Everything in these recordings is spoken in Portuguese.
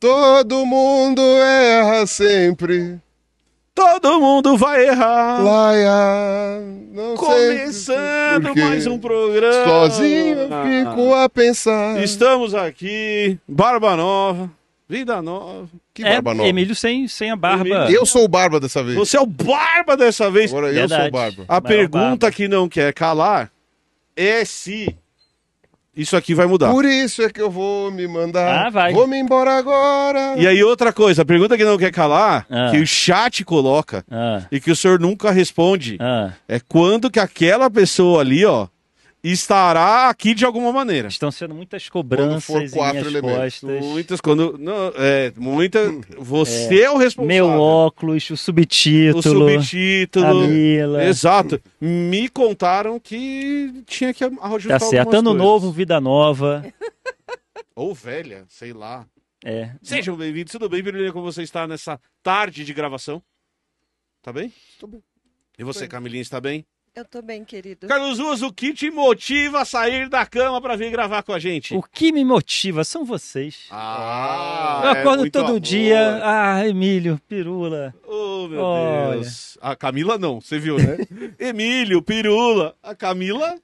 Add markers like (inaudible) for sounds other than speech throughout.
Todo mundo erra sempre. Todo mundo vai errar! Laia, não Começando sei mais um programa! Sozinho eu fico a pensar. Estamos aqui, Barba Nova, Vida Nova. Que É, barba nova. Emílio sem, sem a barba. Eu sou o barba dessa vez. Você é o Barba dessa vez! Agora eu Verdade. sou o barba. A Maior pergunta barba. que não quer calar é se isso aqui vai mudar. Por isso é que eu vou me mandar. Ah, vai. Vou me embora agora. E aí, outra coisa, a pergunta que não quer calar, Ah. que o chat coloca Ah, e que o senhor nunca responde, ah. é quando que aquela pessoa ali, ó, estará aqui de alguma maneira. Estão sendo muitas for cobranças em quatro minhas elementos. costas. Muitas quando. Não, é, muita. Você é, o responsável. Meu óculos, o o subtítulo, subtítulo. a Mila. Exato. Me contaram que tinha que ajustar Tá certo. Ano coisas. novo, vida nova. (laughs) Ou velha, sei lá. É. Sejam bem-vindos. Tudo bem, Birulina, como você está nessa tarde de gravação? Tá bem? Tô bem. E você, Bem. Camilinha, está bem? Eu tô bem, querido. Carlos Ruas, o que te motiva a sair da cama para vir gravar com a gente? O que me motiva são vocês. Ah, Eu é acordo muito todo amor. dia. Ah, Emílio, pirula. Oh, meu Olha. Deus. A Camila não, você viu, né? (laughs) Emílio, Pirula. A Camila,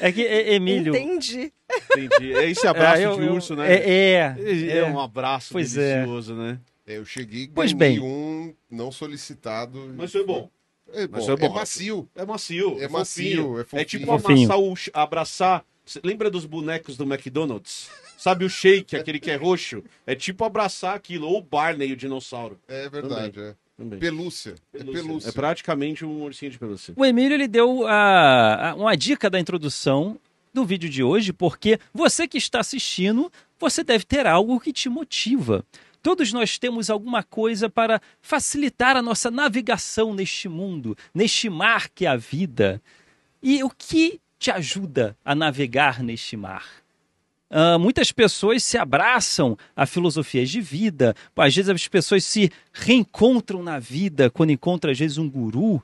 É que é, Emílio. Entendi. entendi. É esse (laughs) abraço é, eu- de eu- urso, né? É, é, É, é. um abraço Pois é. delicioso, né? É, Eu cheguei Pois ganhei bem. um não solicitado. Mas foi bom. É, bom, Mas foi bom. é macio. É macio. É É, macio, fofinho. é É, tipo amassar o, abraçar. Cê Lembra dos bonecos do McDonald's? Sabe o shake, aquele que é roxo? É tipo abraçar aquilo. Ou o Barney, o dinossauro. É verdade, é. Também. Pelúcia. É Pelúcia. pelúcia. É praticamente um ursinho de pelúcia. O Emílio ele deu a, a- uma dica da introdução do vídeo de hoje, porque você que está assistindo, você deve ter algo que te motiva. Todos nós temos alguma coisa para facilitar a nossa navegação neste mundo, neste mar que é a vida. E o que te ajuda a navegar neste mar? Ah, muitas pessoas se abraçam a filosofias de vida. Às vezes as pessoas se reencontram na vida quando encontram, às vezes, um guru.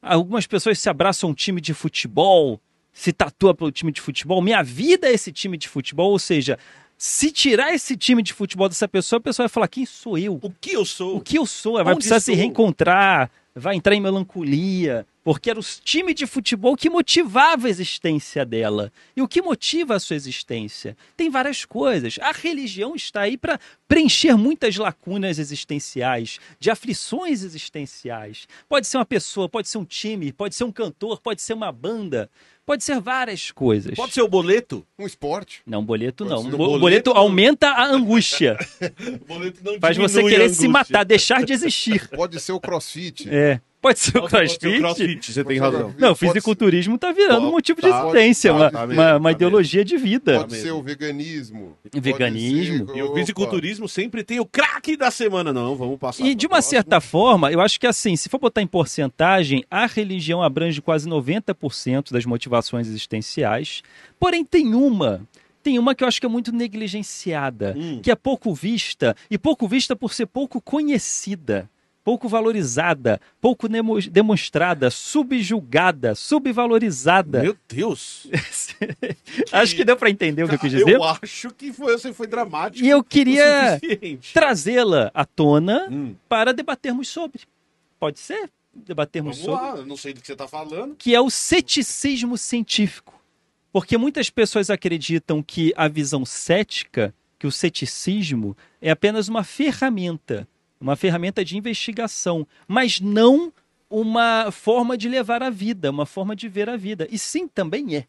Algumas pessoas se abraçam a um time de futebol, se tatua pelo time de futebol. Minha vida é esse time de futebol. Ou seja, se tirar esse time de futebol dessa pessoa, a pessoa vai falar: quem sou eu? O que eu sou? O que eu sou? Vai Onde precisar se sou? reencontrar, vai entrar em melancolia, porque era o time de futebol que motivava a existência dela. E o que motiva a sua existência? Tem várias coisas. A religião está aí para preencher muitas lacunas existenciais, de aflições existenciais. Pode ser uma pessoa, pode ser um time, pode ser um cantor, pode ser uma banda, pode ser várias coisas. Pode ser o boleto? Um esporte. Não, boleto Pode não. Bo- Boleto boleto não. aumenta a angústia. (laughs) O boleto não Faz você querer se matar, deixar de existir. Pode ser o crossfit. É. Pode ser o Pode ser crossfit. o crossfit, você tem razão. Não, fisiculturismo tá virando um Tá, motivo de tá, existência, tá, uma, tá uma, mesmo, uma tá ideologia de vida. Pode ser o veganismo. Veganismo. ser- E o fisiculturismo sempre tem o craque da semana. Não, vamos passar. E de uma próxima. certa forma, eu acho que assim, se for botar em porcentagem, a religião abrange quase 90% das motivações existenciais. Porém, tem uma. Tem uma que eu acho que é muito negligenciada, Hum. que é pouco vista, e pouco vista por ser pouco conhecida, pouco valorizada, pouco demonstrada, subjugada, subvalorizada. Meu Deus. (laughs) acho que deu para entender o que eu quis dizer. Eu acho que foi, você foi dramático. E eu queria trazê-la à tona Hum. para debatermos sobre. Pode ser? Debatermos Vamos sobre. lá, não sei do que você tá falando. Que é o ceticismo científico. Porque muitas pessoas acreditam que a visão cética, que o ceticismo, é apenas uma ferramenta, uma ferramenta de investigação, mas não uma forma de levar a vida, uma forma de ver a vida. E sim, também é.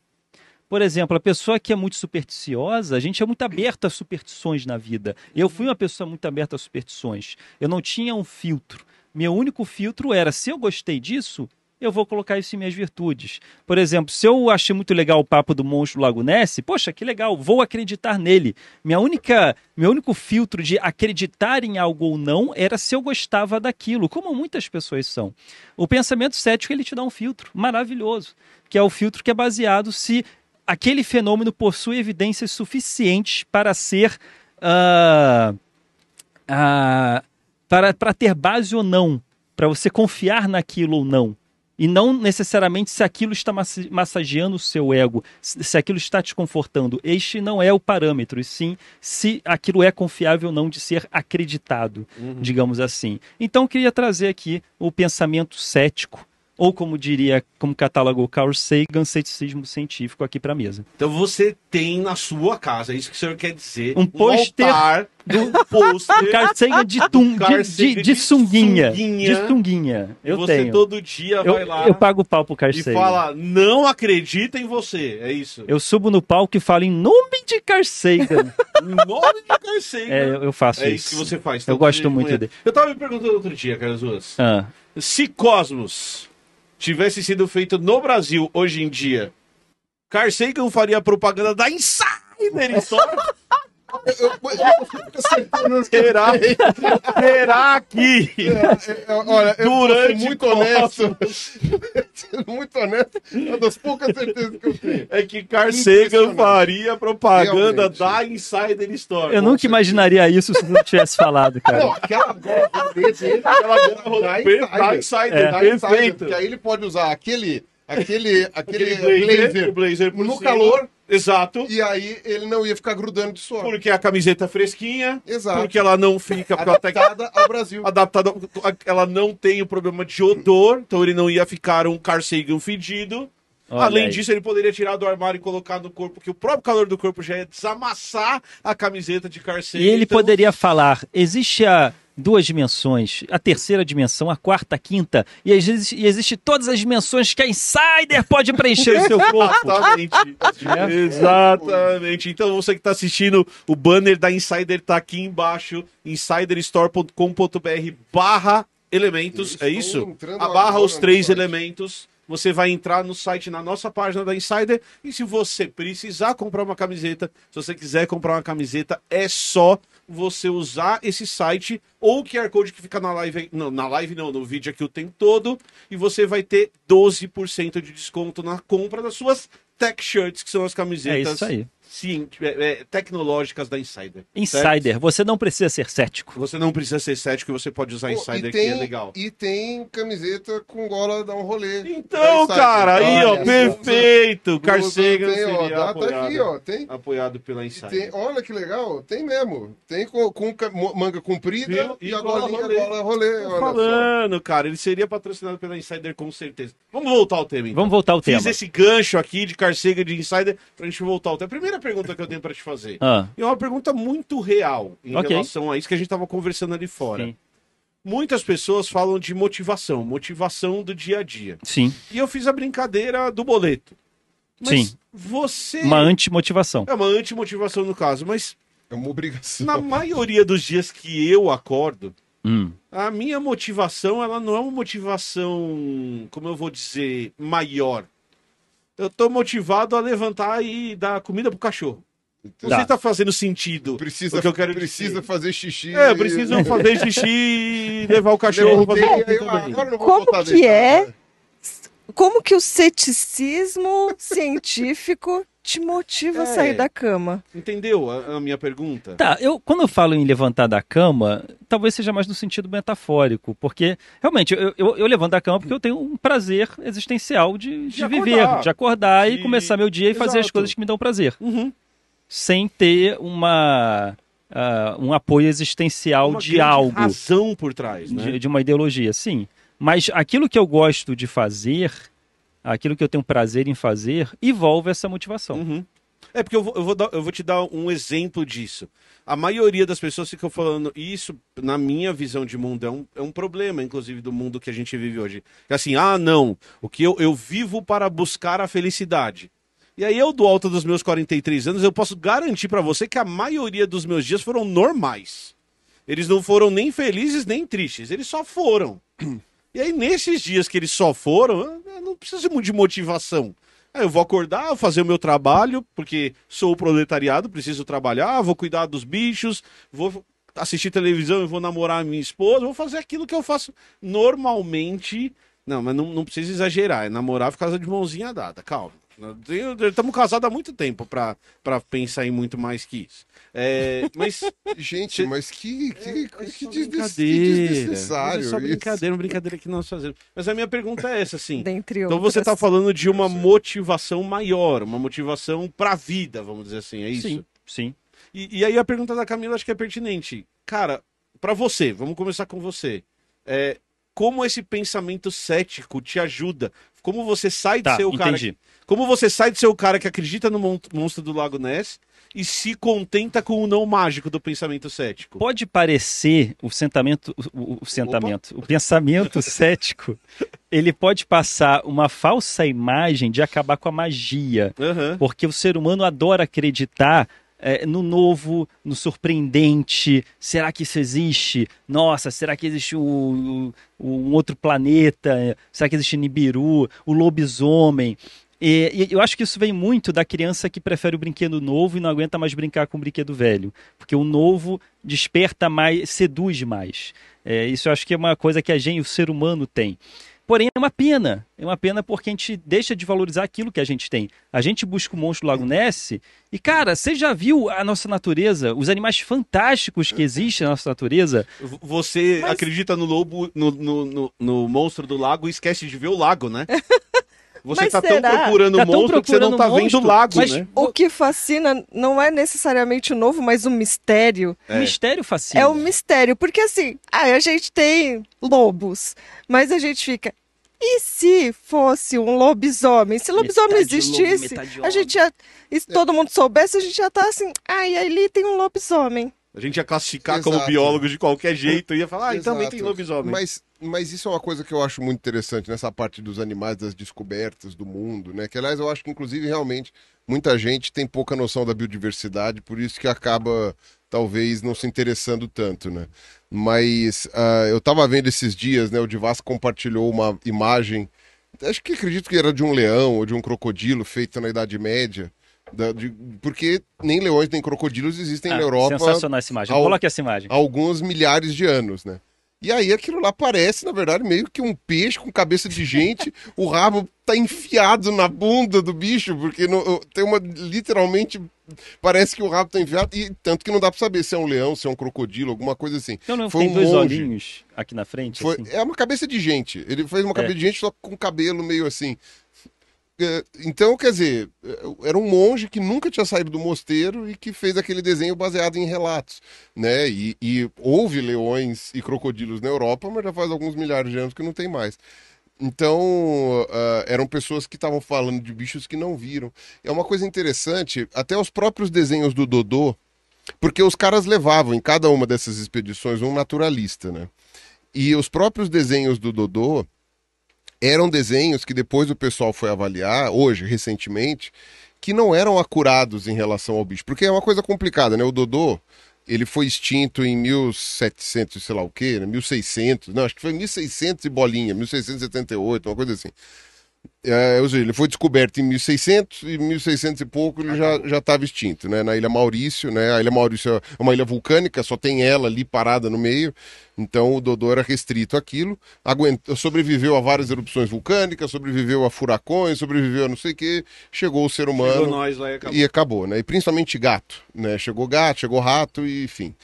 Por exemplo, a pessoa que é muito supersticiosa, a gente é muito aberto a superstições na vida. Eu fui uma pessoa muito aberta a superstições. Eu não tinha um filtro. Meu único filtro era: se eu gostei disso, eu vou colocar isso em minhas virtudes. Por exemplo, se eu achei muito legal o papo do monstro Lago Ness, poxa, que legal, vou acreditar nele. Minha única, meu único filtro de acreditar em algo ou não era se eu gostava daquilo, como muitas pessoas são. O pensamento cético ele te dá um filtro maravilhoso, que é o filtro que é baseado se aquele fenômeno possui evidências suficientes para ser uh, uh, para, para ter base ou não, para você confiar naquilo ou não. E não necessariamente se aquilo está massageando o seu ego, se aquilo está te confortando. Este não é o parâmetro, e sim se aquilo é confiável ou não de ser acreditado, uhum. digamos assim. Então, queria trazer aqui o pensamento cético ou como diria, como catálogo Carl Sagan, ceticismo científico aqui para mesa. Então você tem na sua casa, é isso que o senhor quer dizer, um pôster do (laughs) pôster Carl Sagan de, tum, de, de, de, sunguinha, de sunguinha. Eu você tenho. todo dia eu, vai lá eu pago o pau pro Carl e Sagan. fala, não acredita em você, é isso. Eu subo no palco e falo em nome de Carl Sagan. (laughs) em nome de Carl Sagan. É, eu faço é isso. isso que você faz. eu gosto muito dele. Eu tava me perguntando outro dia, Carlos Ruas. Ah. Se Cosmos tivesse sido feito no Brasil hoje em dia, Carl Sagan faria propaganda da Insider Store? Será? Será que É, é, olha, eu durante muito honesto. Cosmos muito honesto. Uma das poucas certezas que eu tenho. é que Carl Sagan faria propaganda Realmente. da Insider Store? Eu nunca imaginaria isso se não tivesse falado, Não, cara. aquela gorra dele, Aquela gorra da da Insider. É. Da Insider, porque aí ele pode usar aquele, aquele, aquele, Aquele blazer, blazer, blazer no cima. calor Exato. e aí ele não ia ficar grudando de suor. Porque a camiseta é fresquinha. Exato. Porque ela não fica. Tá Adaptada ao Brasil. adaptada. Ela não tem o problema de odor. Então ele não ia ficar um Carl Sagan fedido. Olha Além aí. disso, ele poderia tirar do armário e colocar no corpo, que o próprio calor do corpo já ia desamassar a camiseta de Carl Sagan. E ele Então, poderia falar: existe a duas dimensões, a terceira dimensão, a quarta, a quinta, e existe, e existe todas as dimensões que a Insider pode preencher o seu (laughs) corpo. Exatamente. Exatamente. Então você que está assistindo, o banner da Insider tá aqui embaixo, insiderstore.com.br barra elementos, é isso? A barra os três elementos. Você vai entrar no site, na nossa página da Insider, e se você precisar comprar uma camiseta, se você quiser comprar uma camiseta, é só você usar esse site ou o QR Code que fica na live, não, na live não, no vídeo aqui o tempo todo, e você vai ter 12% de desconto na compra das suas tech shirts, que são as É camisetas isso aí. É, é, tecnológicas da Insider. certo? Insider, você não precisa ser cético. Você não precisa ser cético e você pode usar Pô, Insider, e, que tem, é legal. e tem camiseta com gola dá um rolê. Então, cara, aí, ó, Olha, perfeito. Tem, ó, seria dá- apoiado, Tá aqui, ó. Tem, apoiado pela Insider. tem, olha que legal, tem mesmo. Tem com, com manga comprida e, E a gola golinha rolê. gola rolê. Tô Olha só. falando, cara, ele seria patrocinado pela Insider com certeza. Vamos voltar ao tema, então. Vamos voltar ao Fiz tema. esse gancho aqui de Carl Sagan de Insider pra gente voltar ao tema. A primeira pergunta que eu tenho pra te fazer. Ah, E é uma pergunta muito real em Ok. relação a isso que a gente tava conversando ali fora. Sim. Muitas pessoas falam de motivação, motivação do dia a dia. sim, E eu fiz a brincadeira do boleto. Mas Sim. você. uma antimotivação. É uma antimotivação no caso, mas É uma obrigação. na maioria dos dias que eu acordo, Hum. a minha motivação, ela não é uma motivação, como eu vou dizer, maior. Eu tô motivado a levantar e dar comida pro cachorro. Não sei Tá. tá fazendo sentido Precisa, que eu quero precisa dizer. fazer xixi. É, preciso fazer xixi e (laughs) levar o cachorro pra fazer eu Como que é? Como que o ceticismo científico te motiva a É. sair da cama? Entendeu a, a minha pergunta? Tá, eu, quando eu falo em levantar da cama, talvez seja mais no sentido metafórico, porque realmente eu, eu, eu levanto da cama porque eu tenho um prazer existencial de, de, De viver, acordar. de acordar e De- começar meu dia e fazer as Exato. coisas que me dão prazer, Uhum. sem ter uma, ah, um apoio existencial Uma de algo. razão por trás, né? de, de uma ideologia, sim. Mas aquilo que eu gosto de fazer aquilo que eu tenho prazer em fazer, envolve essa motivação. Uhum. É porque eu vou, eu, vou dar- eu vou te dar um exemplo disso. A maioria das pessoas ficam falando isso, na minha visão de mundo, é um, é um problema, inclusive, do mundo que a gente vive hoje. Que assim, ah, não, o que eu, eu vivo para buscar a felicidade. E aí eu, do alto dos meus 43 anos, eu posso garantir para você que a maioria dos meus dias foram normais. Eles não foram nem felizes nem tristes, eles só foram. E aí, nesses dias que eles só foram, não preciso muito de motivação. Aí eu vou acordar, vou fazer o meu trabalho, porque sou o proletariado, preciso trabalhar, vou cuidar dos bichos, vou assistir televisão, vou namorar a minha esposa, vou fazer aquilo que eu faço normalmente. Não, mas não, não precisa exagerar, é namorar por causa de mãozinha dada, calma. Estamos casados há muito tempo pra pra pensar em muito mais que isso. É, mas (laughs) Gente, Cê- mas que, que, é que, desne- que brincadeira. desnecessário. É só isso. brincadeira, uma brincadeira que nós fazemos. Mas a minha pergunta é essa, assim. Dentre Então você está outras. falando de uma motivação maior, uma motivação pra vida, vamos dizer assim, é isso? Sim, sim. E, e aí a pergunta da Camila acho que é pertinente. Cara, pra você, vamos começar com você. É, como esse pensamento cético te ajuda? Como você sai de Tá, ser o cara entendi. como você sai de ser o cara que acredita no mon- monstro do Lago Ness e se contenta com o não mágico do pensamento cético? Pode parecer o sentamento, o, o- sentamento, o pensamento (laughs) cético, ele pode passar uma falsa imagem de acabar com a magia, Aham. porque o ser humano adora acreditar eh, no novo, no surpreendente. Será que isso existe? Nossa, será que existe o- um outro planeta? Será que existe Nibiru? O lobisomem? E eu acho que isso vem muito da criança que prefere o brinquedo novo e não aguenta mais brincar com o brinquedo velho. Porque o novo desperta mais, seduz mais. É, isso eu acho que é uma coisa que a gente, o ser humano, tem. Porém, é uma pena. É uma pena porque a gente deixa de valorizar aquilo que a gente tem. A gente busca o monstro do Lago Ness e, cara, você já viu a nossa natureza, os animais fantásticos que existem na nossa natureza? Você Mas- acredita no lobo, no, no, no- no monstro do lago e esquece de ver o lago, né? (laughs) Você Mas tá tão procurando o Tá tão monstro que você não tá procurando o vendo o lago, mas- né? O que fascina não é necessariamente o novo, mas o mistério. O mistério fascina. É o mistério, porque assim, ah, a gente tem lobos, mas a gente fica. E se fosse um lobisomem? Se lobisomem Metade lobo, existisse, metade a gente já. E se todo mundo soubesse, a gente já tá assim. Ai, ali tem um lobisomem. A gente ia classificar como Exato. biólogo de qualquer jeito e ia falar, ah, e também tem lobisomem. Mas, mas isso é uma coisa que eu acho muito interessante nessa parte dos animais, das descobertas do mundo, né? Que, aliás, eu acho que, inclusive, realmente, muita gente tem pouca noção da biodiversidade, por isso que acaba, talvez, não se interessando tanto, né? Mas ah, eu tava vendo esses dias, né? O Divas compartilhou uma imagem, acho que acredito que era de um leão ou de um crocodilo feito na Idade Média, da- de- porque nem leões nem crocodilos existem Ah, na Europa Sensacional essa imagem. Coloque essa imagem. há alguns milhares de anos, né? E aí aquilo lá parece, na verdade, meio que um peixe com cabeça de gente, (laughs) o rabo tá enfiado na bunda do bicho, porque tem uma literalmente parece que o rabo tá enfiado e tanto que não dá pra saber se é um leão, se é um crocodilo, alguma coisa assim. Então não Foi tem um dois monge. olhinhos aqui na frente? Foi- assim? é uma cabeça de gente. Ele fez uma cabeça de gente só com cabelo meio assim. É, Então, quer dizer, é, era um monge que nunca tinha saído do mosteiro e que fez aquele desenho baseado em relatos, né? E, e houve leões e crocodilos na Europa, mas já faz alguns milhares de anos que não tem mais. Então, ah, eram pessoas que estavam falando de bichos que não viram. É uma coisa interessante, até os próprios desenhos do Dodô, porque os caras levavam em cada uma dessas expedições um naturalista, né? E os próprios desenhos do Dodô eram desenhos que depois o pessoal foi avaliar, hoje, recentemente, que não eram acurados em relação ao bicho. Porque é uma coisa complicada, né? O Dodô, ele foi extinto em 1700, e sei lá o quê, né? 1600, não, acho que foi 1600 e bolinha, 1678, uma coisa assim. É, ou seja, ele foi descoberto em 1600 e 1600 e pouco ele já já estava extinto, né? Na Ilha Maurício, né? A Ilha Maurício é uma ilha vulcânica, só tem ela ali parada no meio. Então o Dodô era restrito àquilo. Aguentou, sobreviveu a várias erupções vulcânicas, sobreviveu a furacões, sobreviveu a não sei o que. Chegou o ser humano Chegou nós lá e acabou. e acabou, né? E principalmente gato, né? Chegou gato, chegou rato e enfim.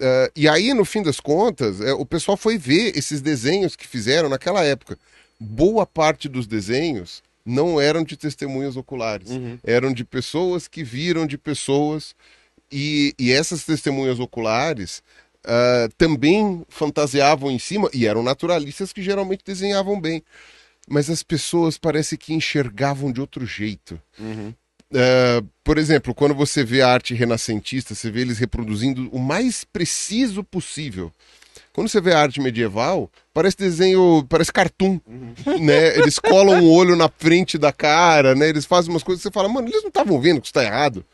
Eh, e aí, no fim das contas, eh, o pessoal foi ver esses desenhos que fizeram naquela época. Boa parte dos desenhos não eram de testemunhas oculares, eram de pessoas que viram de pessoas e, e essas testemunhas oculares ah, também fantasiavam em cima e eram naturalistas que geralmente desenhavam bem. mas as pessoas parece que enxergavam de outro jeito. É, por exemplo, quando você vê a arte renascentista, você vê eles reproduzindo o mais preciso possível. Quando você vê a arte medieval, parece desenho, parece cartoon, né? Eles colam o olho na frente da cara, né? Eles fazem umas coisas que você fala, mano, eles não estavam vendo que isso tá errado.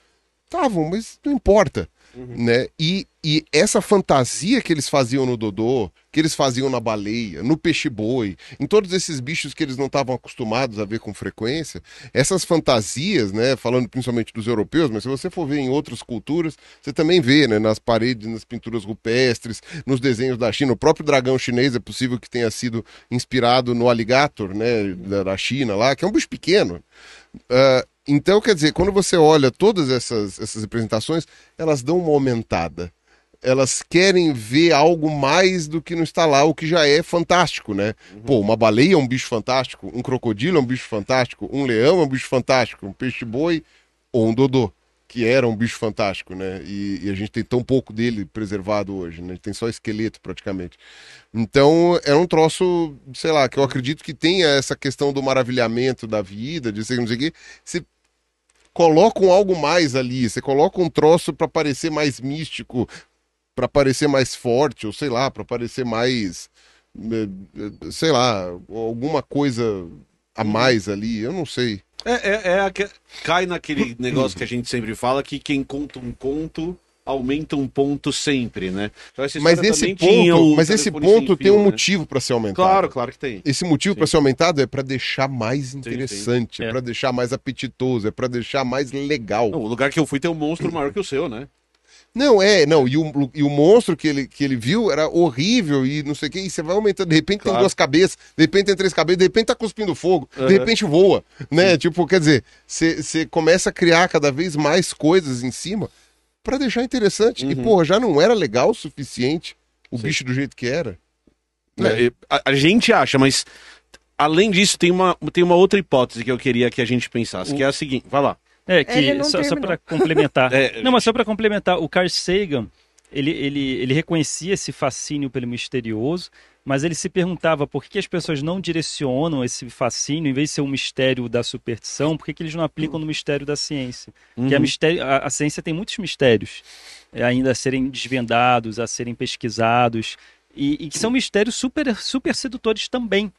Estavam, mas não importa, né? E, e essa fantasia que eles faziam no Dodô, que eles faziam na baleia, no peixe-boi, em todos esses bichos que eles não estavam acostumados a ver com frequência, essas fantasias, né, falando principalmente dos europeus, mas se você for ver em outras culturas, você também vê, né, nas paredes, nas pinturas rupestres, nos desenhos da China, o próprio dragão chinês é possível que tenha sido inspirado no alligator, né, da, China lá, que é um bicho pequeno. Ah, então, quer dizer, quando você olha todas essas, essas representações, elas dão uma aumentada. Elas querem ver algo mais do que não está lá, o que já é fantástico, né? Pô, uma baleia é um bicho fantástico, um crocodilo é um bicho fantástico, um leão é um bicho fantástico, um peixe-boi ou um dodô, que era um bicho fantástico, né? E, e a gente tem tão pouco dele preservado hoje, né? Tem só esqueleto praticamente. Então, é um troço, sei lá, que eu acredito que tenha essa questão do maravilhamento da vida, de sei, não sei o quê. Você coloca um algo mais ali, você coloca um troço para parecer mais místico, para parecer mais forte, ou sei lá, para parecer mais, eh, sei lá, alguma coisa a mais ali, eu não sei. É, é, é aque- cai naquele (clears throat) negócio que a gente sempre fala que quem conta um conto aumenta um ponto sempre, né? Então, essa Mas esse ponto, mas esse ponto tem fio, um né? motivo para ser aumentado. Claro, claro que tem. Esse motivo para ser aumentado é para deixar mais interessante, sim. é É. para deixar mais apetitoso, é para deixar mais legal. Não, o lugar que eu fui tem um monstro maior que o seu, né? Não, é, não, e o, e o monstro que ele, que ele viu era horrível e não sei o que, e você vai aumentando, de repente tem Claro. duas cabeças, de repente tem três cabeças, de repente tá cuspindo fogo, Aham. de repente voa, né? Tipo, quer dizer, você começa a criar cada vez mais coisas em cima pra deixar interessante. E, Uhum. porra, já não era legal o suficiente o Sim. bicho do jeito que era. né? É, a, a gente acha, mas além disso, tem uma, tem uma outra hipótese que eu queria que a gente pensasse, que é a seguinte, vai lá. É, que só, só para complementar. (laughs) É, não, mas só para complementar, o Carl Sagan, ele, ele, ele reconhecia esse fascínio pelo misterioso, mas ele se perguntava por que, que as pessoas não direcionam esse fascínio, em vez de ser um mistério da superstição, por que, que eles não aplicam no mistério da ciência? Que a, mistério, a, a ciência tem muitos mistérios é, ainda a serem desvendados, a serem pesquisados, e, e que são mistérios super, super sedutores também.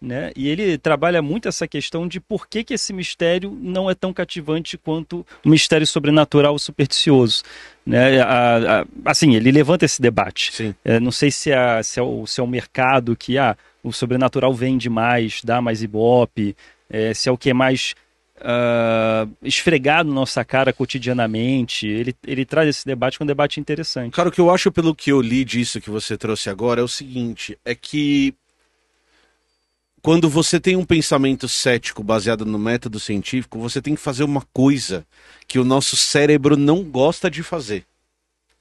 Né? E ele trabalha muito essa questão de por que, que esse mistério não é tão cativante quanto o mistério sobrenatural supersticioso. Né? A- a- assim, ele levanta esse debate. É, não sei se é, se, é o, se é o mercado que ah, o sobrenatural vende mais, dá mais ibope, é, se é o que é mais ah, esfregado na nossa cara cotidianamente. Ele, ele traz esse debate que é um debate interessante. Cara, o que eu acho pelo que eu li disso que você trouxe agora é o seguinte, é que quando você tem um pensamento cético baseado no método científico, você tem que fazer uma coisa que o nosso cérebro não gosta de fazer.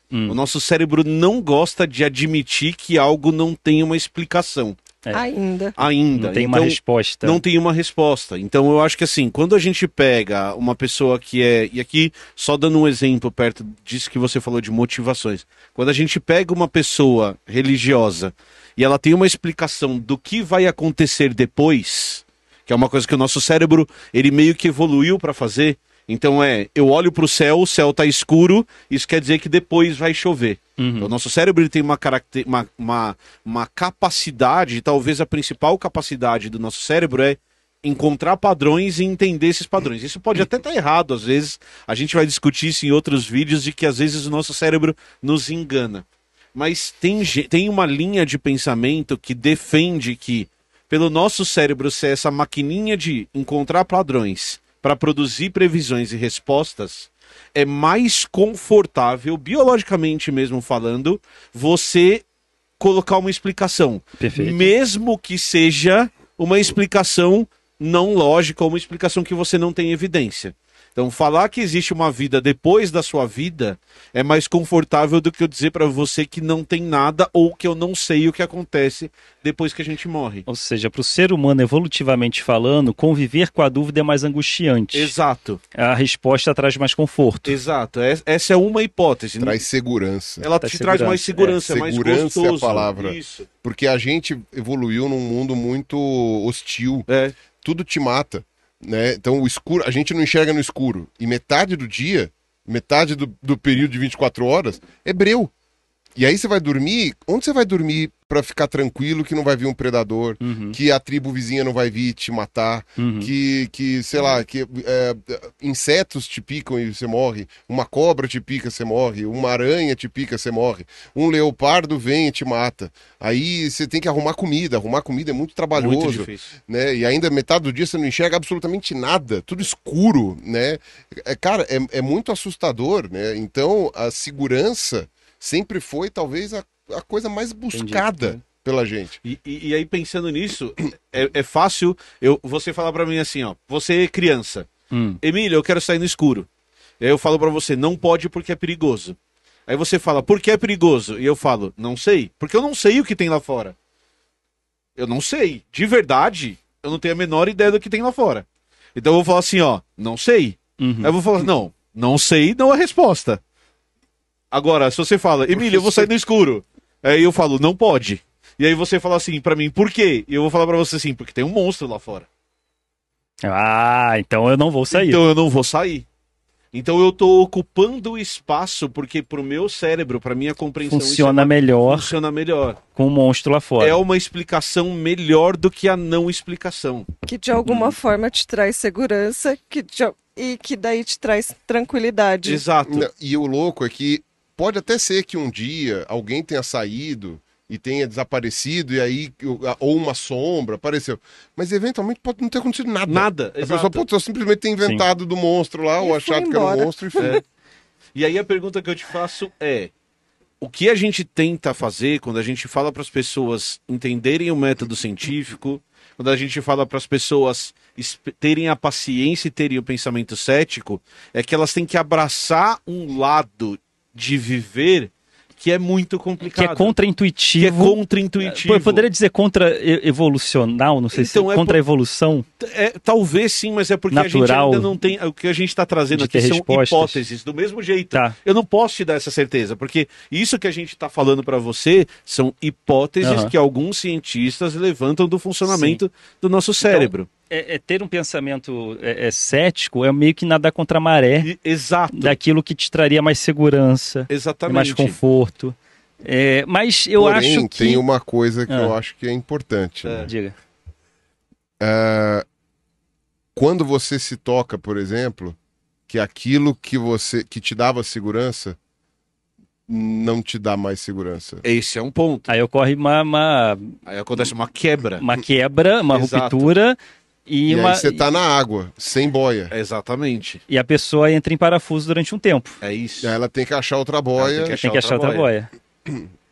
Hum. O nosso cérebro não gosta de admitir que algo não tem uma explicação É. Ainda. ainda. Não tem uma Então, resposta. não tem uma resposta. Então eu acho que assim, quando a gente pega uma pessoa que é. E aqui, só dando um exemplo perto disso que você falou de motivações. Quando a gente pega uma pessoa religiosa e ela tem uma explicação do que vai acontecer depois, que é uma coisa que o nosso cérebro, ele meio que evoluiu para fazer. Então é, eu olho para o céu, o céu tá escuro, isso quer dizer que depois vai chover. Uhum. O nosso cérebro ele tem uma, caracter... uma, uma, uma capacidade, talvez a principal capacidade do nosso cérebro é encontrar padrões e entender esses padrões. Isso pode até estar errado, às vezes. A gente vai discutir isso em outros vídeos de que às vezes o nosso cérebro nos engana. Mas tem, tem uma linha de pensamento que defende que, pelo nosso cérebro ser essa maquininha de encontrar padrões para produzir previsões e respostas, é mais confortável, biologicamente mesmo falando, você colocar uma explicação. Perfeito. Mesmo que seja uma explicação não lógica uma explicação que você não tem evidência. Então, falar que existe uma vida depois da sua vida é mais confortável do que eu dizer para você que não tem nada ou que eu não sei o que acontece depois que a gente morre. Ou seja, para o ser humano, evolutivamente falando, conviver com a dúvida é mais angustiante. Exato, A resposta traz mais conforto. exato. Es- Essa é uma hipótese. Traz segurança. Ela Traz te traz mais segurança. segurança, é, mais Segurança é a gostoso. palavra. Isso. Porque a gente evoluiu num mundo muito hostil. É, Tudo te mata. Né? Então o escuro, a gente não enxerga no escuro. E metade do dia, metade do, do período de 24 horas, é breu. E aí você vai dormir, onde você vai dormir pra ficar tranquilo que não vai vir um predador, Uhum. que a tribo vizinha não vai vir te matar, Uhum. que, que, sei lá, que é, insetos te picam e você morre, uma cobra te pica, você morre, uma aranha te pica, você morre, um leopardo vem e te mata. Aí você tem que arrumar comida, arrumar comida é muito trabalhoso muito difícil. né? E ainda metade do dia você não enxerga absolutamente nada, tudo escuro, né? É, cara, é, é muito assustador, né? Então a segurança sempre foi talvez a, a coisa mais buscada pela gente. E, e- e aí, pensando nisso, é, é fácil eu, você falar pra mim assim, ó. Você é criança. Hum. Emílio, eu quero sair no escuro. E aí eu falo pra você, não pode porque é perigoso. Aí você fala, por que é perigoso? E eu falo, não sei. Porque eu não sei o que tem lá fora. Eu não sei. De verdade, eu não tenho a menor ideia do que tem lá fora. Então eu vou falar assim, ó, não sei. Uhum. Aí eu vou falar, não, não sei, não é resposta. Agora, se você fala, Emílio, eu vou sair no escuro. Aí eu falo, não pode. E aí você fala assim pra mim, por quê? E eu vou falar pra você assim, porque tem um monstro lá fora. Ah, então eu não vou sair. Então eu não vou sair. Então eu tô ocupando o espaço porque pro meu cérebro, pra minha compreensão, isso é Funciona uma- melhor funciona melhor. com o monstro lá fora. É uma explicação melhor do que a não explicação. Que de alguma forma te traz segurança que de- e que daí te traz tranquilidade. Exato. E o louco é que pode até ser que um dia alguém tenha saído e tenha desaparecido e aí ou uma sombra apareceu, mas eventualmente pode não ter acontecido nada. Nada, A exato. pessoa pode só simplesmente ter inventado do monstro lá, E ou achado que era um embora. monstro e foi. É. E aí a pergunta que eu te faço é: o que a gente tenta fazer quando a gente fala para as pessoas entenderem o método científico, quando a gente fala para as pessoas terem a paciência e terem o pensamento cético, é que elas têm que abraçar um lado de viver que é muito Que complicado. é que é contra-intuitivo. contra-intuitivo. Eu poderia dizer contra-evolucional, não sei Então, se é contra a evolução. É, talvez sim, mas é porque a gente Natural ainda não tem. O que a gente está trazendo aqui são respostas. hipóteses. Do mesmo jeito, Tá. eu não posso te dar essa certeza, porque isso que a gente está falando para você são hipóteses Aham. que alguns cientistas levantam do funcionamento do nosso cérebro. É, é ter um pensamento é, é, cético é meio que nadar contra a maré E- exato. daquilo que te traria mais segurança, Exatamente. mais conforto. É, mas eu Porém, acho que. tem uma coisa que Ah. eu acho que é importante. né? Diga. É, Quando você se toca, por exemplo, que aquilo que você que te dava segurança não te dá mais segurança. Esse é um ponto. Aí ocorre uma, uma, Aí acontece uma quebra. uma quebra, uma Exato. ruptura e, E, uma, aí você tá na água, sem boia. Exatamente. e a pessoa entra em parafuso durante um tempo. É isso. Ela tem que achar outra boia. Ela tem que Tem que achar outra boia.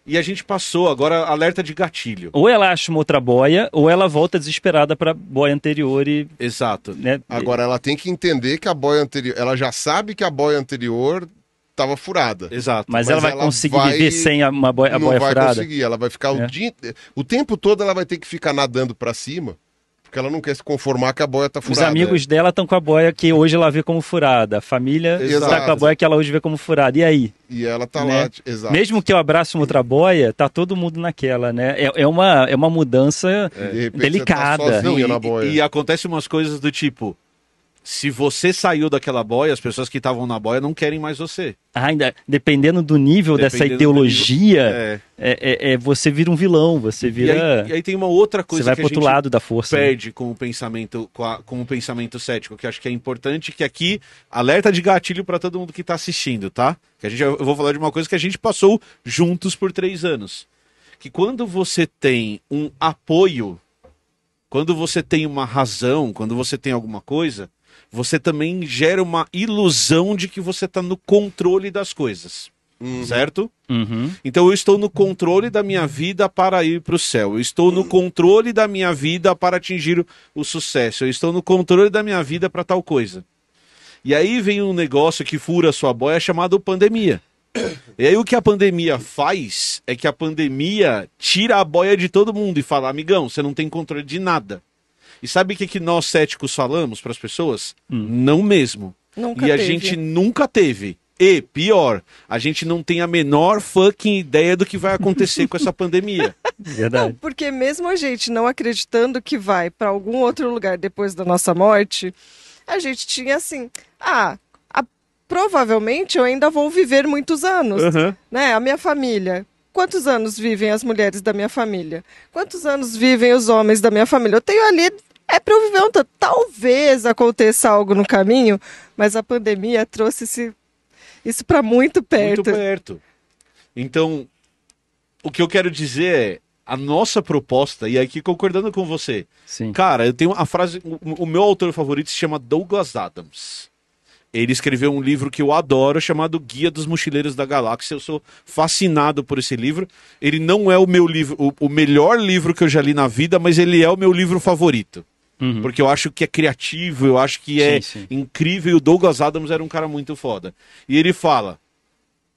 E a gente passou agora alerta de gatilho. Ou ela acha uma outra boia, ou ela volta desesperada para boia anterior e. Exato. Né, Agora ela tem que entender que a boia anterior. Ela já sabe que a boia anterior estava furada. Exato. mas, mas ela vai ela conseguir vai- viver sem a, uma boia, a não boia vai furada? conseguir. Ela vai ficar É. o dia. O tempo todo ela vai ter que ficar nadando pra cima, porque ela não quer se conformar que a boia tá Os furada. amigos dela estão com a boia que hoje ela vê como furada. A família está com a boia que ela hoje vê como furada. E aí? E ela tá Né? lá. Exato. Mesmo que eu abrace uma outra boia, tá todo mundo naquela, né? É, é uma, é uma mudança De repente delicada. Tá Não, e, e- e acontece umas coisas do tipo: se você saiu daquela boia, as pessoas que estavam na boia não querem mais você. Ainda, dependendo do nível dessa Dependendo do ideologia, É. é, é- é- você vira um vilão, você E, vira. aí, e aí tem uma outra você coisa vai que pro outro lado da força. né? perde com o pensamento com, a- com o pensamento cético, que acho que é importante que aqui alerta de gatilho para todo mundo que está assistindo, tá? Que a gente eu vou falar de uma coisa que a gente passou juntos por três anos, que quando você tem um apoio, quando você tem uma razão, quando você tem alguma coisa, você também gera uma ilusão de que você está no controle das coisas. certo? Uhum. Então eu estou no controle da minha vida para ir para o céu. Eu estou no controle da minha vida para atingir o, o sucesso. Eu estou no controle da minha vida para tal coisa. E aí vem um negócio que fura a sua boia chamado pandemia. E aí o que a pandemia faz é que a pandemia tira a boia de todo mundo e fala, amigão, você não tem controle de nada. E sabe o que, que nós céticos falamos para as pessoas? Não mesmo. Nunca e a teve. gente nunca teve. E, pior, a gente não tem a menor fucking ideia do que vai acontecer com essa (laughs) pandemia. Não, Verdade. porque mesmo a gente não acreditando que vai para algum outro lugar depois da nossa morte, a gente tinha assim, ah, a- provavelmente eu ainda vou viver muitos anos, Aham. né? A minha família. Quantos anos vivem as mulheres da minha família? Quantos anos vivem os homens da minha família? Eu tenho ali é para eu viver um tanto. Talvez aconteça algo no caminho, mas a pandemia trouxe esse, isso para muito perto. Muito perto. Então, o que eu quero dizer é, a nossa proposta, e aqui concordando com você, Sim. Cara, eu tenho a frase. O, o meu autor favorito se chama Douglas Adams. Ele escreveu um livro que eu adoro, chamado Guia dos Mochileiros da Galáxia. Eu sou fascinado por esse livro. Ele não é o meu livro, o, o melhor livro que eu já li na vida, mas ele é o meu livro favorito. Uhum. Porque eu acho que é criativo, eu acho que é Sim, sim. incrível. E o Douglas Adams era um cara muito foda. E ele fala: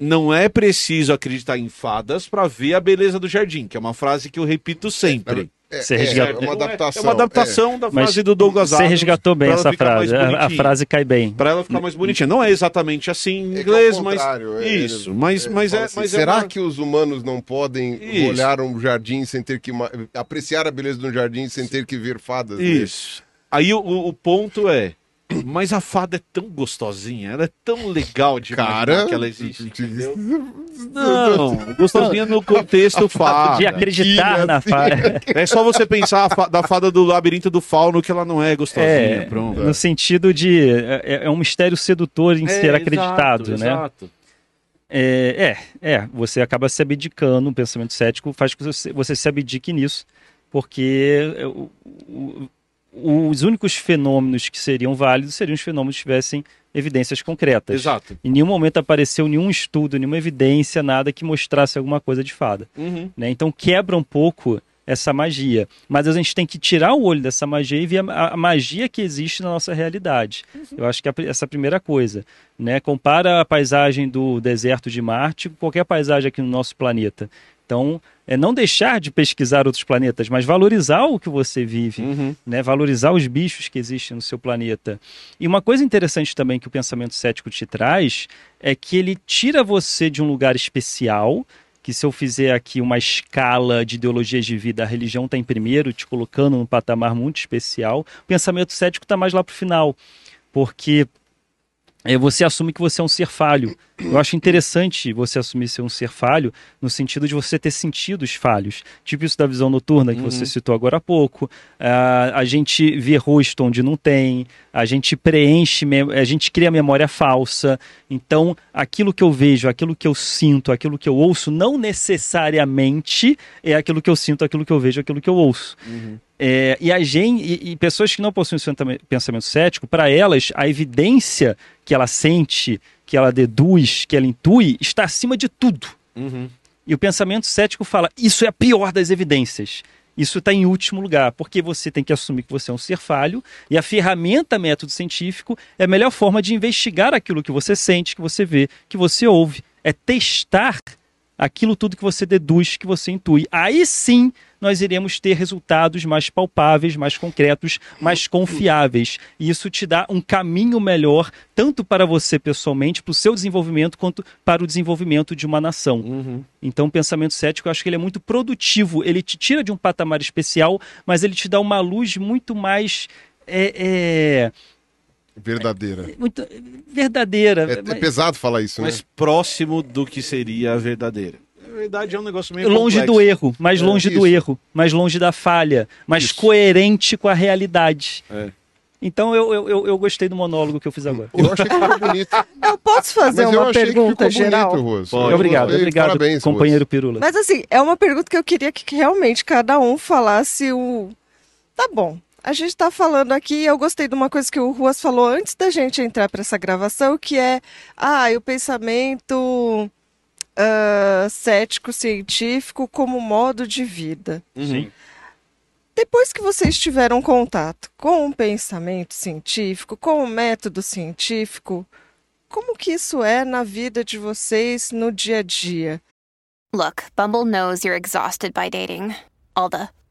não é preciso acreditar em fadas para ver a beleza do jardim, que é uma frase que eu repito sempre. É, Você é, resgata- é uma adaptação. É uma adaptação da Mas frase do Douglas Você Adams. resgatou bem essa frase. A, frase cai bem. Pra ela ficar mais bonitinha. Não é exatamente assim em É que é inglês, mas. é, Isso, mas, mas é. assim, Mas é será uma- que os humanos não podem Isso. olhar um jardim sem ter que apreciar a beleza de um jardim sem ter que ver fadas? nele? Isso. Aí o, o ponto é. Mas a fada é tão gostosinha, ela é tão legal de Cara, que ela existe, entendeu? Não, gostosinha no contexto fada. De acreditar na fada. É só você pensar fa- da fada do labirinto do fauno que ela não é gostosinha, É, pronto. no sentido de. É, é um mistério sedutor em ser É, acreditado, exato, né? Exato. É, é, é, você acaba se abdicando, o pensamento cético faz com que você, você se abdique nisso, porque o- o- os únicos fenômenos que seriam válidos seriam os fenômenos que tivessem evidências concretas. Exato. Em nenhum momento apareceu nenhum estudo, nenhuma evidência, nada que mostrasse alguma coisa de fada. Uhum. né? Então quebra um pouco essa magia. Mas a gente tem que tirar o olho dessa magia e ver a, a magia que existe na nossa realidade. Eu acho que é a essa é a primeira coisa. Né? Compara a paisagem do deserto de Marte com qualquer paisagem aqui no nosso planeta. Então, é não deixar de pesquisar outros planetas, mas valorizar o que você vive, Uhum. né? valorizar os bichos que existem no seu planeta. E uma coisa interessante também que o pensamento cético te traz é que ele tira você de um lugar especial, que se eu fizer aqui uma escala de ideologias de vida, a religião está em primeiro, te colocando num patamar muito especial, o pensamento cético está mais lá para o final, porque você assume que você é um ser falho. Eu acho interessante você assumir ser um ser falho no sentido de você ter sentidos falhos. Tipo isso da visão noturna que você citou agora há pouco. Ah, a gente vê rosto onde não tem, a gente preenche, a gente cria memória falsa. Então, aquilo que eu vejo, aquilo que eu sinto, aquilo que eu ouço, não necessariamente é aquilo que eu sinto, aquilo que eu vejo, aquilo que eu ouço. É, e a gente, e, e pessoas que não possuem pensamento cético, para elas, a evidência que ela sente, que ela deduz, que ela intui, está acima de tudo. Uhum. E o pensamento cético fala: isso é a pior das evidências. Isso está em último lugar, porque você tem que assumir que você é um ser falho e a ferramenta método científico é a melhor forma de investigar aquilo que você sente, que você vê, que você ouve. É testar aquilo tudo que você deduz, que você intui. Aí sim nós iremos ter resultados mais palpáveis, mais concretos, mais confiáveis. E isso te dá um caminho melhor, tanto para você pessoalmente, para o seu desenvolvimento, quanto para o desenvolvimento de uma nação. Uhum. Então, o pensamento cético, eu acho que ele é muito produtivo. Ele te tira de um patamar especial, mas ele te dá uma luz muito mais. É, Verdadeira. é, muito verdadeira. É, é mas pesado falar isso, né? mais próximo do que seria a verdadeira. A verdade é um negócio meio longe complexo. do erro, mais É, longe do isso. erro, mais longe da falha, mais Isso. coerente com a realidade. É. Então eu, eu, eu, gostei do monólogo que eu fiz agora. Eu achei que ficou bonito. (laughs) Eu posso fazer Mas eu uma achei que pergunta ficou geral? bonito. Pode. Obrigado, gostei. obrigado, Parabéns, companheiro Pirula. Mas assim, é uma pergunta que eu queria que realmente cada um falasse o. Tá bom. A gente tá falando aqui, eu gostei de uma coisa que o Ruas falou antes da gente entrar para essa gravação, que é, ah, o pensamento ah, cético científico como modo de vida. Sim. Depois que vocês tiveram contato com o pensamento científico, com o método científico, como que isso é na vida de vocês no dia a dia? Look, Bumble knows you're exhausted by dating. All the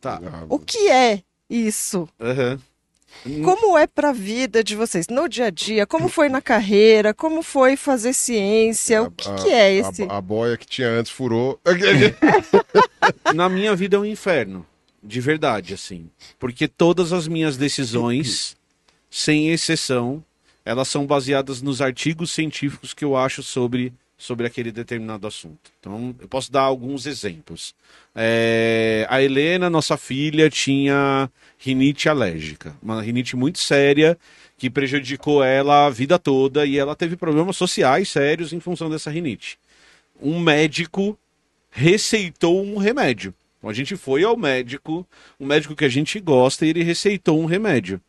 Tá. O que é isso? Aham. Como é para a vida de vocês no dia a dia? Como foi na carreira? Como foi fazer ciência? O que, A- que é a- esse? A, boia que tinha antes furou. (laughs) Na minha vida é um inferno. De verdade, assim. Porque todas as minhas decisões, sem exceção, elas são baseadas nos artigos científicos que eu acho sobre, sobre aquele determinado assunto. Então, eu posso dar alguns exemplos. É, a Helena, nossa filha, tinha rinite alérgica. Uma rinite muito séria que prejudicou ela a vida toda e ela teve problemas sociais sérios em função dessa rinite. Um médico receitou um remédio. Então, a gente foi ao médico, um médico que a gente gosta, e ele receitou um remédio.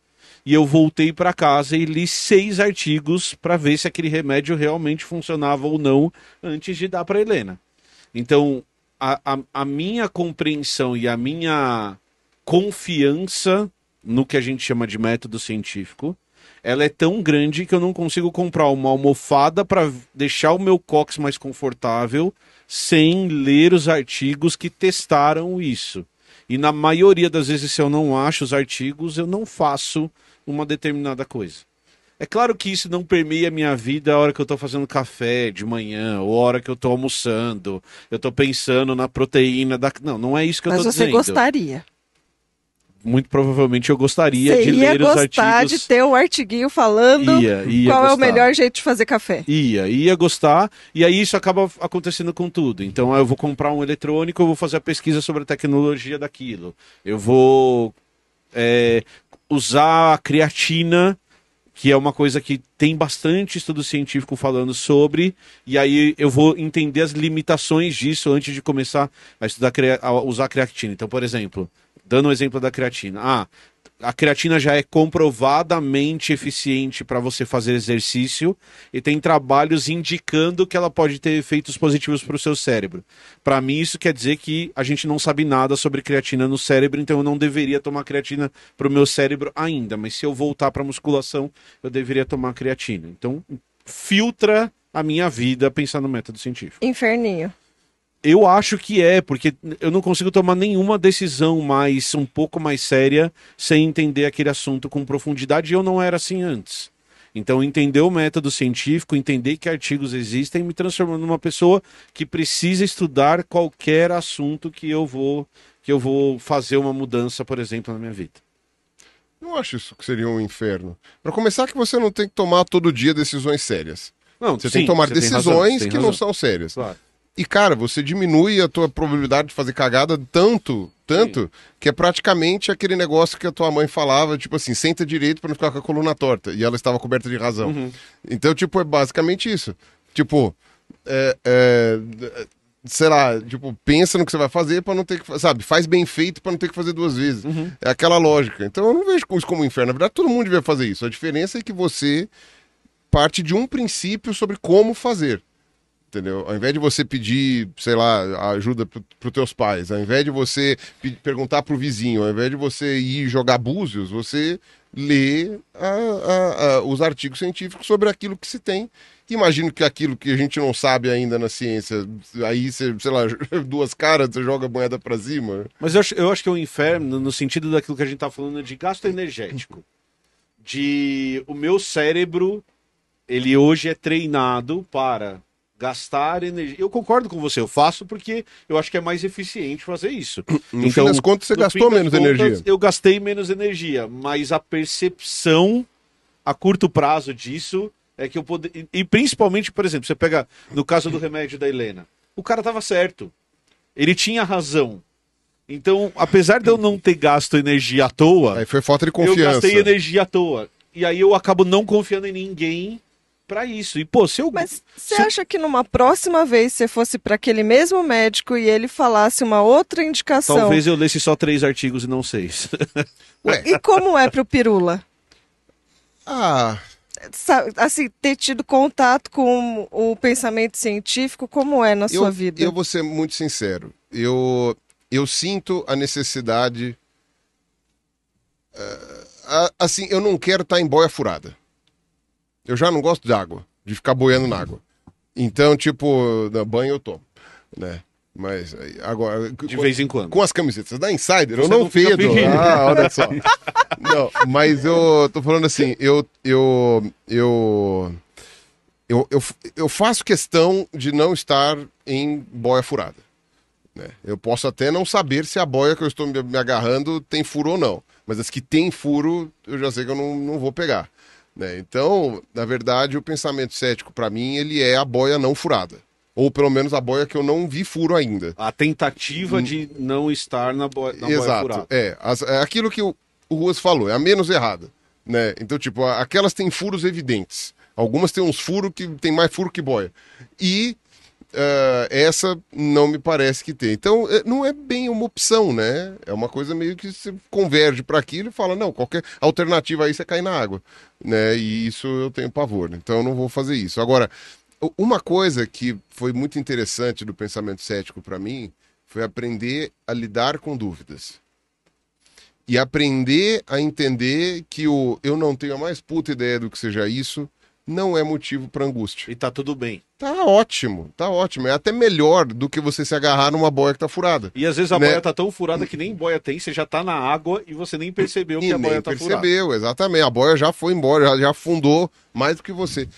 E eu voltei para casa e li seis artigos para ver se aquele remédio realmente funcionava ou não antes de dar para Helena. Então, a, a, a minha compreensão e a minha confiança no que a gente chama de método científico, ela é tão grande que eu não consigo comprar uma almofada para deixar o meu cox mais confortável sem ler os artigos que testaram isso. E na maioria das vezes, se eu não acho os artigos, eu não faço uma determinada coisa. É claro que isso não permeia a minha vida a hora que eu estou fazendo café de manhã, ou a hora que eu estou almoçando, eu estou pensando na proteína da. Não, não é isso que eu Mas estou você dizendo. gostaria. Muito provavelmente eu gostaria Você de ia ler os gostar artigos. de ter um artiguinho falando Ia, ia qual é o gostar. melhor jeito de fazer café. Ia, ia gostar, e aí isso acaba acontecendo com tudo. Então eu vou comprar um eletrônico, eu vou fazer a pesquisa sobre a tecnologia daquilo. Eu vou é, usar a creatina, que é uma coisa que tem bastante estudo científico falando sobre, e aí eu vou entender as limitações disso antes de começar a estudar a usar a creatina. Então, por exemplo, dando um exemplo da creatina. Ah, a creatina já é comprovadamente eficiente para você fazer exercício e tem trabalhos indicando que ela pode ter efeitos positivos para o seu cérebro. Para mim, isso quer dizer que a gente não sabe nada sobre creatina no cérebro, então eu não deveria tomar creatina para o meu cérebro ainda. Mas se eu voltar para musculação, eu deveria tomar creatina. Então, filtra a minha vida pensando no método científico. Inferninho. Eu acho que é, porque eu não consigo tomar nenhuma decisão mais, um pouco mais séria, sem entender aquele assunto com profundidade, e eu não era assim antes. Então, entender o método científico, entender que artigos existem, me transformou numa pessoa que precisa estudar qualquer assunto que eu vou que eu vou fazer uma mudança, por exemplo, na minha vida. Não acho isso que seria um inferno. Pra começar, que você não tem que tomar todo dia decisões sérias. Não, Você sim, tem que tomar decisões razão, que não razão. são sérias. Claro. E, cara, você diminui a tua probabilidade de fazer cagada tanto, tanto, que é praticamente aquele negócio que a tua mãe falava, tipo assim, senta direito pra não ficar com a coluna torta. E ela estava coberta de razão. Uhum. Então, tipo, é basicamente isso. Tipo, é, é, sei lá, tipo, pensa no que você vai fazer pra não ter que, sabe, faz bem feito pra não ter que fazer duas vezes. Uhum. É aquela lógica. Então eu não vejo isso como um inferno. Na verdade, todo mundo devia fazer isso. A diferença é que você parte de um princípio sobre como fazer. Entendeu? Ao invés de você pedir, sei lá, ajuda para os teus pais, ao invés de você pe- perguntar pro vizinho, ao invés de você ir jogar búzios, você lê a- a- a- os artigos científicos sobre aquilo que se tem. Imagino que aquilo que a gente não sabe ainda na ciência, aí você, sei lá, (laughs) duas caras, você joga a moeda para cima. Mas eu acho, eu acho que é um inferno no sentido daquilo que a gente tá falando de gasto energético. De o meu cérebro, ele hoje é treinado para gastar energia. Eu concordo com você, eu faço porque eu acho que é mais eficiente fazer isso. No fim das contas, você gastou menos contas, energia. Eu gastei menos energia, mas a percepção a curto prazo disso é que eu poder. e- principalmente, por exemplo, você pega no caso do remédio da Helena. O cara tava certo. Ele tinha razão. Então, apesar de eu não ter gasto energia à toa, Aí foi falta de eu confiança. gastei energia à toa. E aí eu acabo não confiando em ninguém pra isso. E, pô, se eu. Mas você se- acha que numa próxima vez você fosse para aquele mesmo médico e ele falasse uma outra indicação? Talvez eu lesse só três artigos e não seis. (laughs) Ué, E como é pro Pirula? ah, Assim, ter tido contato com o pensamento científico, como é na eu, sua vida? eu vou ser muito sincero. Eu, eu sinto a necessidade. a- assim, eu não quero estar em boia furada. Eu já não gosto de água, de ficar boiando na água. Então, tipo, banho eu tomo, né? Mas agora. De vez em quando. Com as camisetas da Insider, eu Você não, não pedindo. Ah, olha só. não, mas eu tô falando assim, eu. Eu. Eu. Eu, eu, eu faço questão de não estar em boia furada. né? Eu posso até não saber se a boia que eu estou me, me agarrando tem furo ou não. Mas as que tem furo, eu já sei que eu não, não vou pegar. Né? Então, na verdade, o pensamento cético, para mim, ele é a boia não furada. Ou pelo menos a boia que eu não vi furo ainda. A tentativa de não estar na, boi... na boia Exato. furada. É, as- é aquilo que o, o Ruas falou, é a menos errada. Né? Então, tipo, aquelas têm furos evidentes. Algumas têm uns furos que tem mais furo que boia. E essa não me parece que tem. Então, é- não é bem uma opção, né? É uma coisa meio que você converge para aquilo e fala, não, qualquer alternativa aí você cai na água. Né? E isso eu tenho pavor. Então, eu não vou fazer isso. Agora, uma coisa que foi muito interessante do pensamento cético para mim foi aprender a lidar com dúvidas. E aprender a entender que o eu não tenho a mais puta ideia do que seja isso não é motivo para angústia. E tá tudo bem. Tá ótimo, tá ótimo. É até melhor do que você se agarrar numa boia que tá furada. E às vezes a Né? boia tá tão furada que nem boia tem, você já tá na água e você nem percebeu E que a boia tá furada. percebeu, exatamente. A boia já foi embora, já, já afundou mais do que você.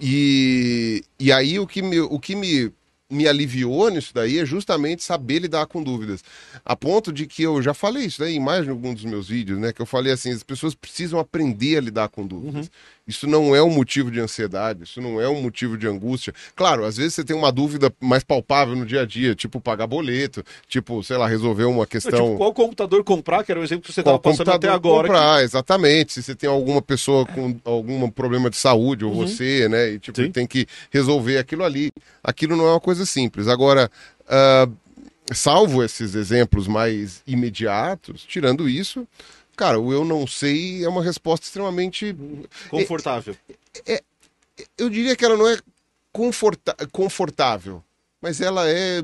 E, e aí o que, me, o que me, me aliviou nisso daí é justamente saber lidar com dúvidas. A ponto de que eu já falei isso daí em mais de algum dos meus vídeos, né? Que eu falei assim, as pessoas precisam aprender a lidar com dúvidas. Isso não é um motivo de ansiedade, isso não é um motivo de angústia. Claro, às vezes você tem uma dúvida mais palpável no dia a dia, tipo pagar boleto, tipo, sei lá, resolver uma questão tipo, qual computador comprar, que era o exemplo que você qual tava passando até agora. comprar, exatamente. Se você tem alguma pessoa com algum problema de saúde, ou você, né? E tipo, Sim. tem que resolver aquilo ali. Aquilo não é uma coisa simples. Agora, ah, salvo esses exemplos mais imediatos, tirando isso, cara, o eu não sei é uma resposta extremamente. que- Confortável. Eu diria que ela não é conforta- confortável, mas ela é,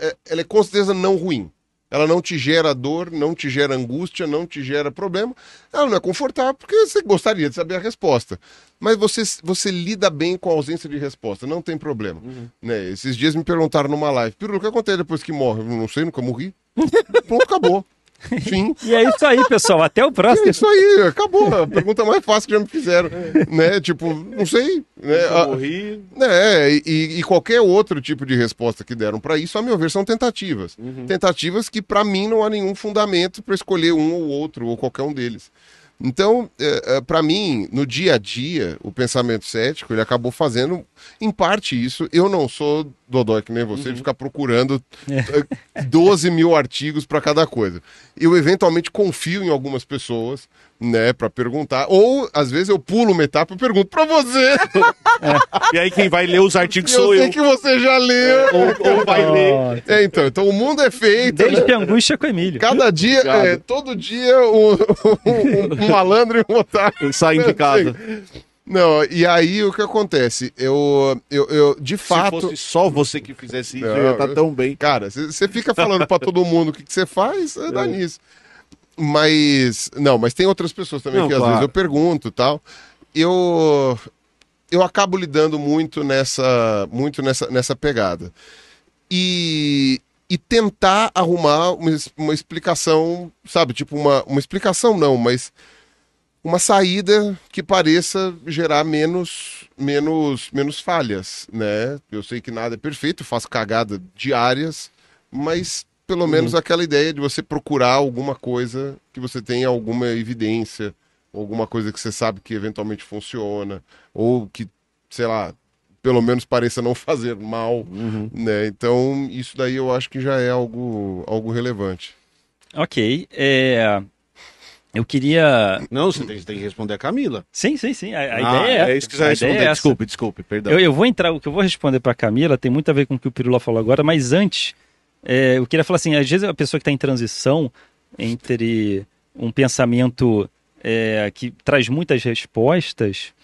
é- Ela é com certeza não ruim. Ela não te gera dor, não te gera angústia, não te gera problema. Ela não é confortável porque você gostaria de saber a resposta. Mas você, você lida bem com a ausência de resposta, não tem problema. Né? Esses dias me perguntaram numa live: Piru, o que acontece depois que morre? Eu não sei, nunca morri. Pronto, acabou. Fim. E é isso aí, pessoal. Até o É próximo. isso aí, acabou. A pergunta mais fácil que já me fizeram. Né? Tipo, não sei. Né? Eu Ah, morri. é, e, e qualquer outro tipo de resposta que deram para isso, a meu ver, são tentativas. Tentativas que, para mim, não há nenhum fundamento para escolher um ou outro, ou qualquer um deles. Então, é, para mim, no dia a dia, o pensamento cético, ele acabou fazendo, em parte, isso. Eu não sou dodói que nem você, de ficar procurando eh, 12 mil artigos para cada coisa. Eu, eventualmente, confio em algumas pessoas, né, para perguntar. Ou, às vezes, eu pulo uma etapa e pergunto para você. (laughs) E aí quem vai ler os artigos eu sou sei eu. que você já leu. Ou, ou vai ler. É, então, então o mundo é feito. né? Desde angústia com o Emílio. Cada dia, é, todo dia, (laughs) um, um- um malandro e um otário. Sai de casa. Não, e aí o que acontece? Eu, eu, eu de fato. Se fosse só você que fizesse isso, Não, ia estar eu- tão bem. Cara, você fica falando pra todo mundo o que você faz, é, dá É. nisso. Mas. Não, mas tem outras pessoas também Não, que às claro. vezes eu pergunto tal. Eu. Eu acabo lidando muito nessa. Muito nessa, nessa pegada. E. E tentar arrumar uma, uma explicação, sabe? Tipo, uma, uma explicação não, mas uma saída que pareça gerar menos, menos, menos falhas, né? Eu sei que nada é perfeito, faço cagada diárias, mas pelo menos aquela ideia de você procurar alguma coisa que você tenha alguma evidência, alguma coisa que você sabe que eventualmente funciona, ou que, sei lá, pelo menos pareça não (laughs) fazer mal, né? Então, isso daí eu acho que já é algo, algo relevante. Ok. É... Eu queria. Não, você tem, você tem que responder a Camila. Sim, sim, sim. A, a Ah, ideia é. é isso que você a vai responder. é desculpe, desculpe, perdão. Eu, eu vou entrar, o que eu vou responder para Camila tem muito a ver com o que o Pirula falou agora, mas antes, é, eu queria falar assim: às vezes a pessoa que está em transição entre um pensamento é, que traz muitas respostas,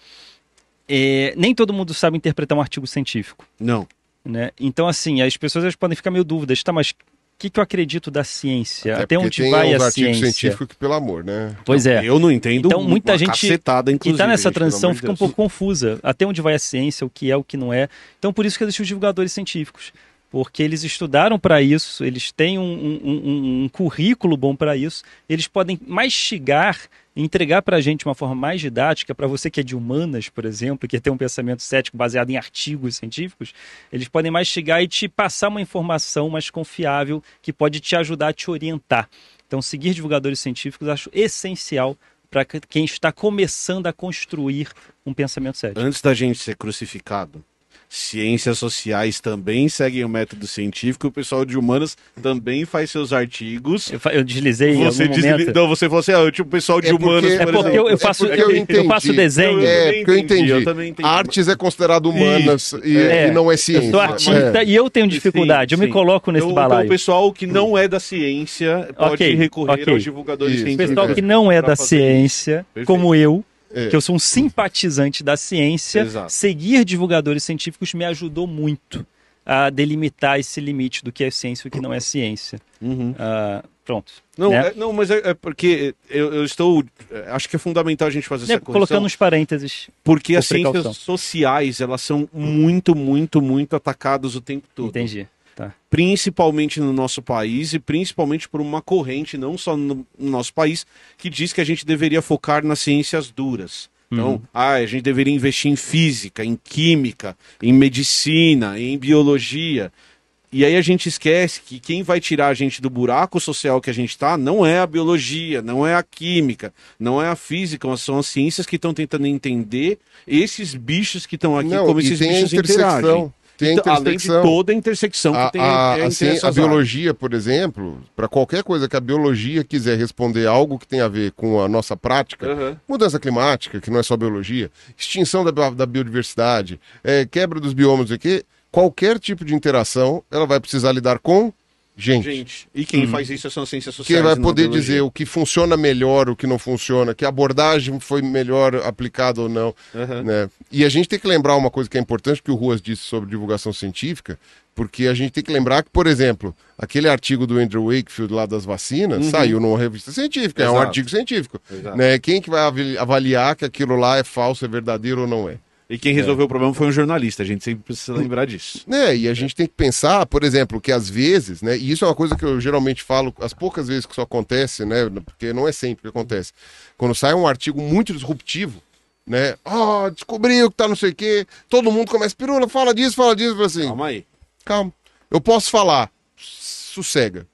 é, nem todo mundo sabe interpretar um artigo científico. Não. Né? Então, assim, as pessoas elas podem ficar meio dúvidas, tá, mas o que, que eu acredito da ciência? Até, porque onde tem vai a ciência? científicos que, pelo amor, né? Pois é. Eu não entendo Então, muita uma gente cacetada, que está nessa transição fica um Deus. pouco confusa. Até onde vai a ciência, o que é, o que não é. Então, por isso que existem os divulgadores científicos. Porque eles estudaram para isso, eles têm um, um- um- currículo bom para isso, eles podem mastigar entregar para a gente uma forma mais didática, para você que é de humanas, por exemplo, que tem um pensamento cético baseado em artigos científicos, eles podem mastigar e te passar uma informação mais confiável que pode te ajudar a te orientar. Então, seguir divulgadores científicos acho essencial para quem está começando a construir um pensamento cético. Antes da gente ser crucificado, ciências sociais também seguem o método científico, o pessoal de humanas também faz seus artigos. Eu, eu deslizei em Você algum desli- momento. Não, você falou assim, ah, tipo, o pessoal de É porque- humanas, é É por porque exemplo. eu, eu faço, porque eu eu, faço desenho. Eu- É, porque eu entendi. eu também entendi. Artes é considerado humanas e, É, e não é ciência. Eu sou artista É. e eu tenho dificuldade. eu me Sim, coloco nesse então, balaio. Então, o pessoal que não é da ciência pode Ok, recorrer ok. aos divulgadores Isso. O científicos. pessoal que não é da ciência, como eu, É. que eu sou um simpatizante da ciência, Exato. seguir divulgadores científicos me ajudou muito a delimitar esse limite do que é ciência e o que não é ciência. Uhum. Ah, pronto. Não, né? é- não, mas é, é porque eu, eu estou. é, Acho que é fundamental a gente fazer Né, essa correção. colocando os parênteses. Porque por as ciências precaução. sociais, elas são muito, muito, muito atacadas o tempo todo. Entendi. Tá. Principalmente no nosso país e principalmente por uma corrente, não só no, no nosso país, que diz que a gente deveria focar nas ciências duras. Então, Uhum. ah, a gente deveria investir em física, em química, em medicina, em biologia. E aí a gente esquece que quem vai tirar a gente do buraco social que a gente está não é a biologia, não é a química, não é a física, são as ciências que estão tentando entender esses bichos que estão aqui, Não, como esses bichos interagem. Tem Então, além de toda a intersecção que A, tem a, entre assim, a áreas. biologia, por exemplo, para qualquer coisa que a biologia quiser responder algo que tem a ver com a nossa prática, Aham. mudança climática, que não é só biologia, extinção da, da biodiversidade, é, quebra dos biomas, quê, qualquer tipo de interação, ela vai precisar lidar com gente. Gente, e quem faz isso são as ciências sociais. Quem vai poder dizer o que funciona melhor, o que não funciona, que abordagem foi melhor aplicada ou não. Aham. né? E a gente tem que lembrar uma coisa que é importante que o Ruas disse sobre divulgação científica, porque a gente tem que lembrar que, por exemplo, aquele artigo do Andrew Wakefield lá das vacinas saiu numa revista científica, é um Uhum. Exato. artigo científico. Exato. Né? Quem que vai avali- avaliar que aquilo lá é falso, é verdadeiro ou não é? E quem resolveu o problema foi um jornalista, a gente sempre precisa lembrar disso. né? E a gente tem que pensar, por exemplo, que às vezes, né? E isso é uma coisa que eu geralmente falo, as poucas vezes que isso acontece, né? Porque não é sempre que acontece. Quando sai um artigo muito disruptivo, né? Ah, descobriu que tá não sei o quê, todo mundo começa, pirula, fala disso, fala disso, fala assim, Calma aí. calma. Eu posso falar, sossega.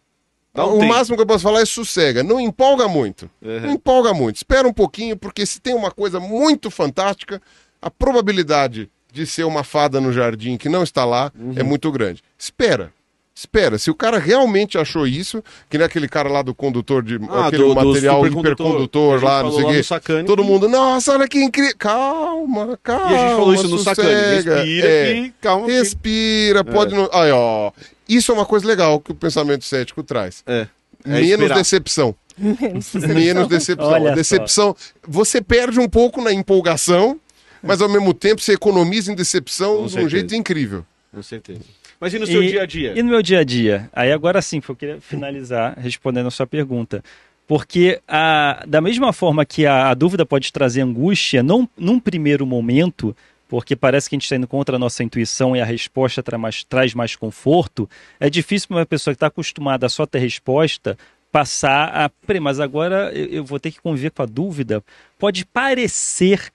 Um o tempo. máximo que eu posso falar é sossega. Não empolga muito. Uhum. Não empolga muito. Espera um pouquinho, porque se tem uma coisa muito fantástica, a probabilidade de ser uma fada no jardim que não está lá Uhum. é muito grande. Espera. Espera, se o cara realmente achou isso, que nem aquele cara lá do condutor de Ah, aquele do- do material supercondutor, hipercondutor lá, não sei o quê. Todo mundo, nossa, olha que incrível. Calma, calma. E a gente falou isso no Sacane. sossega. Respira É. e calma. que- Respira, pode não. Aí, ó. Isso é uma coisa legal que o pensamento cético traz. É. É Menos esperar. decepção. Menos decepção. Olha decepção. Você perde um pouco na empolgação, mas ao mesmo tempo você economiza em decepção Com de um certeza. jeito incrível. Com certeza. Mas e no seu E- dia a dia? E no meu dia a dia? Aí agora sim, eu queria finalizar (laughs) respondendo a sua pergunta. Porque a, da mesma forma que a, a dúvida pode trazer angústia, não, num primeiro momento, porque parece que a gente está indo contra a nossa intuição e a resposta tra mais- traz mais conforto, é difícil para uma pessoa que está acostumada a só ter resposta passar a. Peraí, mas agora eu, eu vou ter que conviver com a dúvida. Pode parecer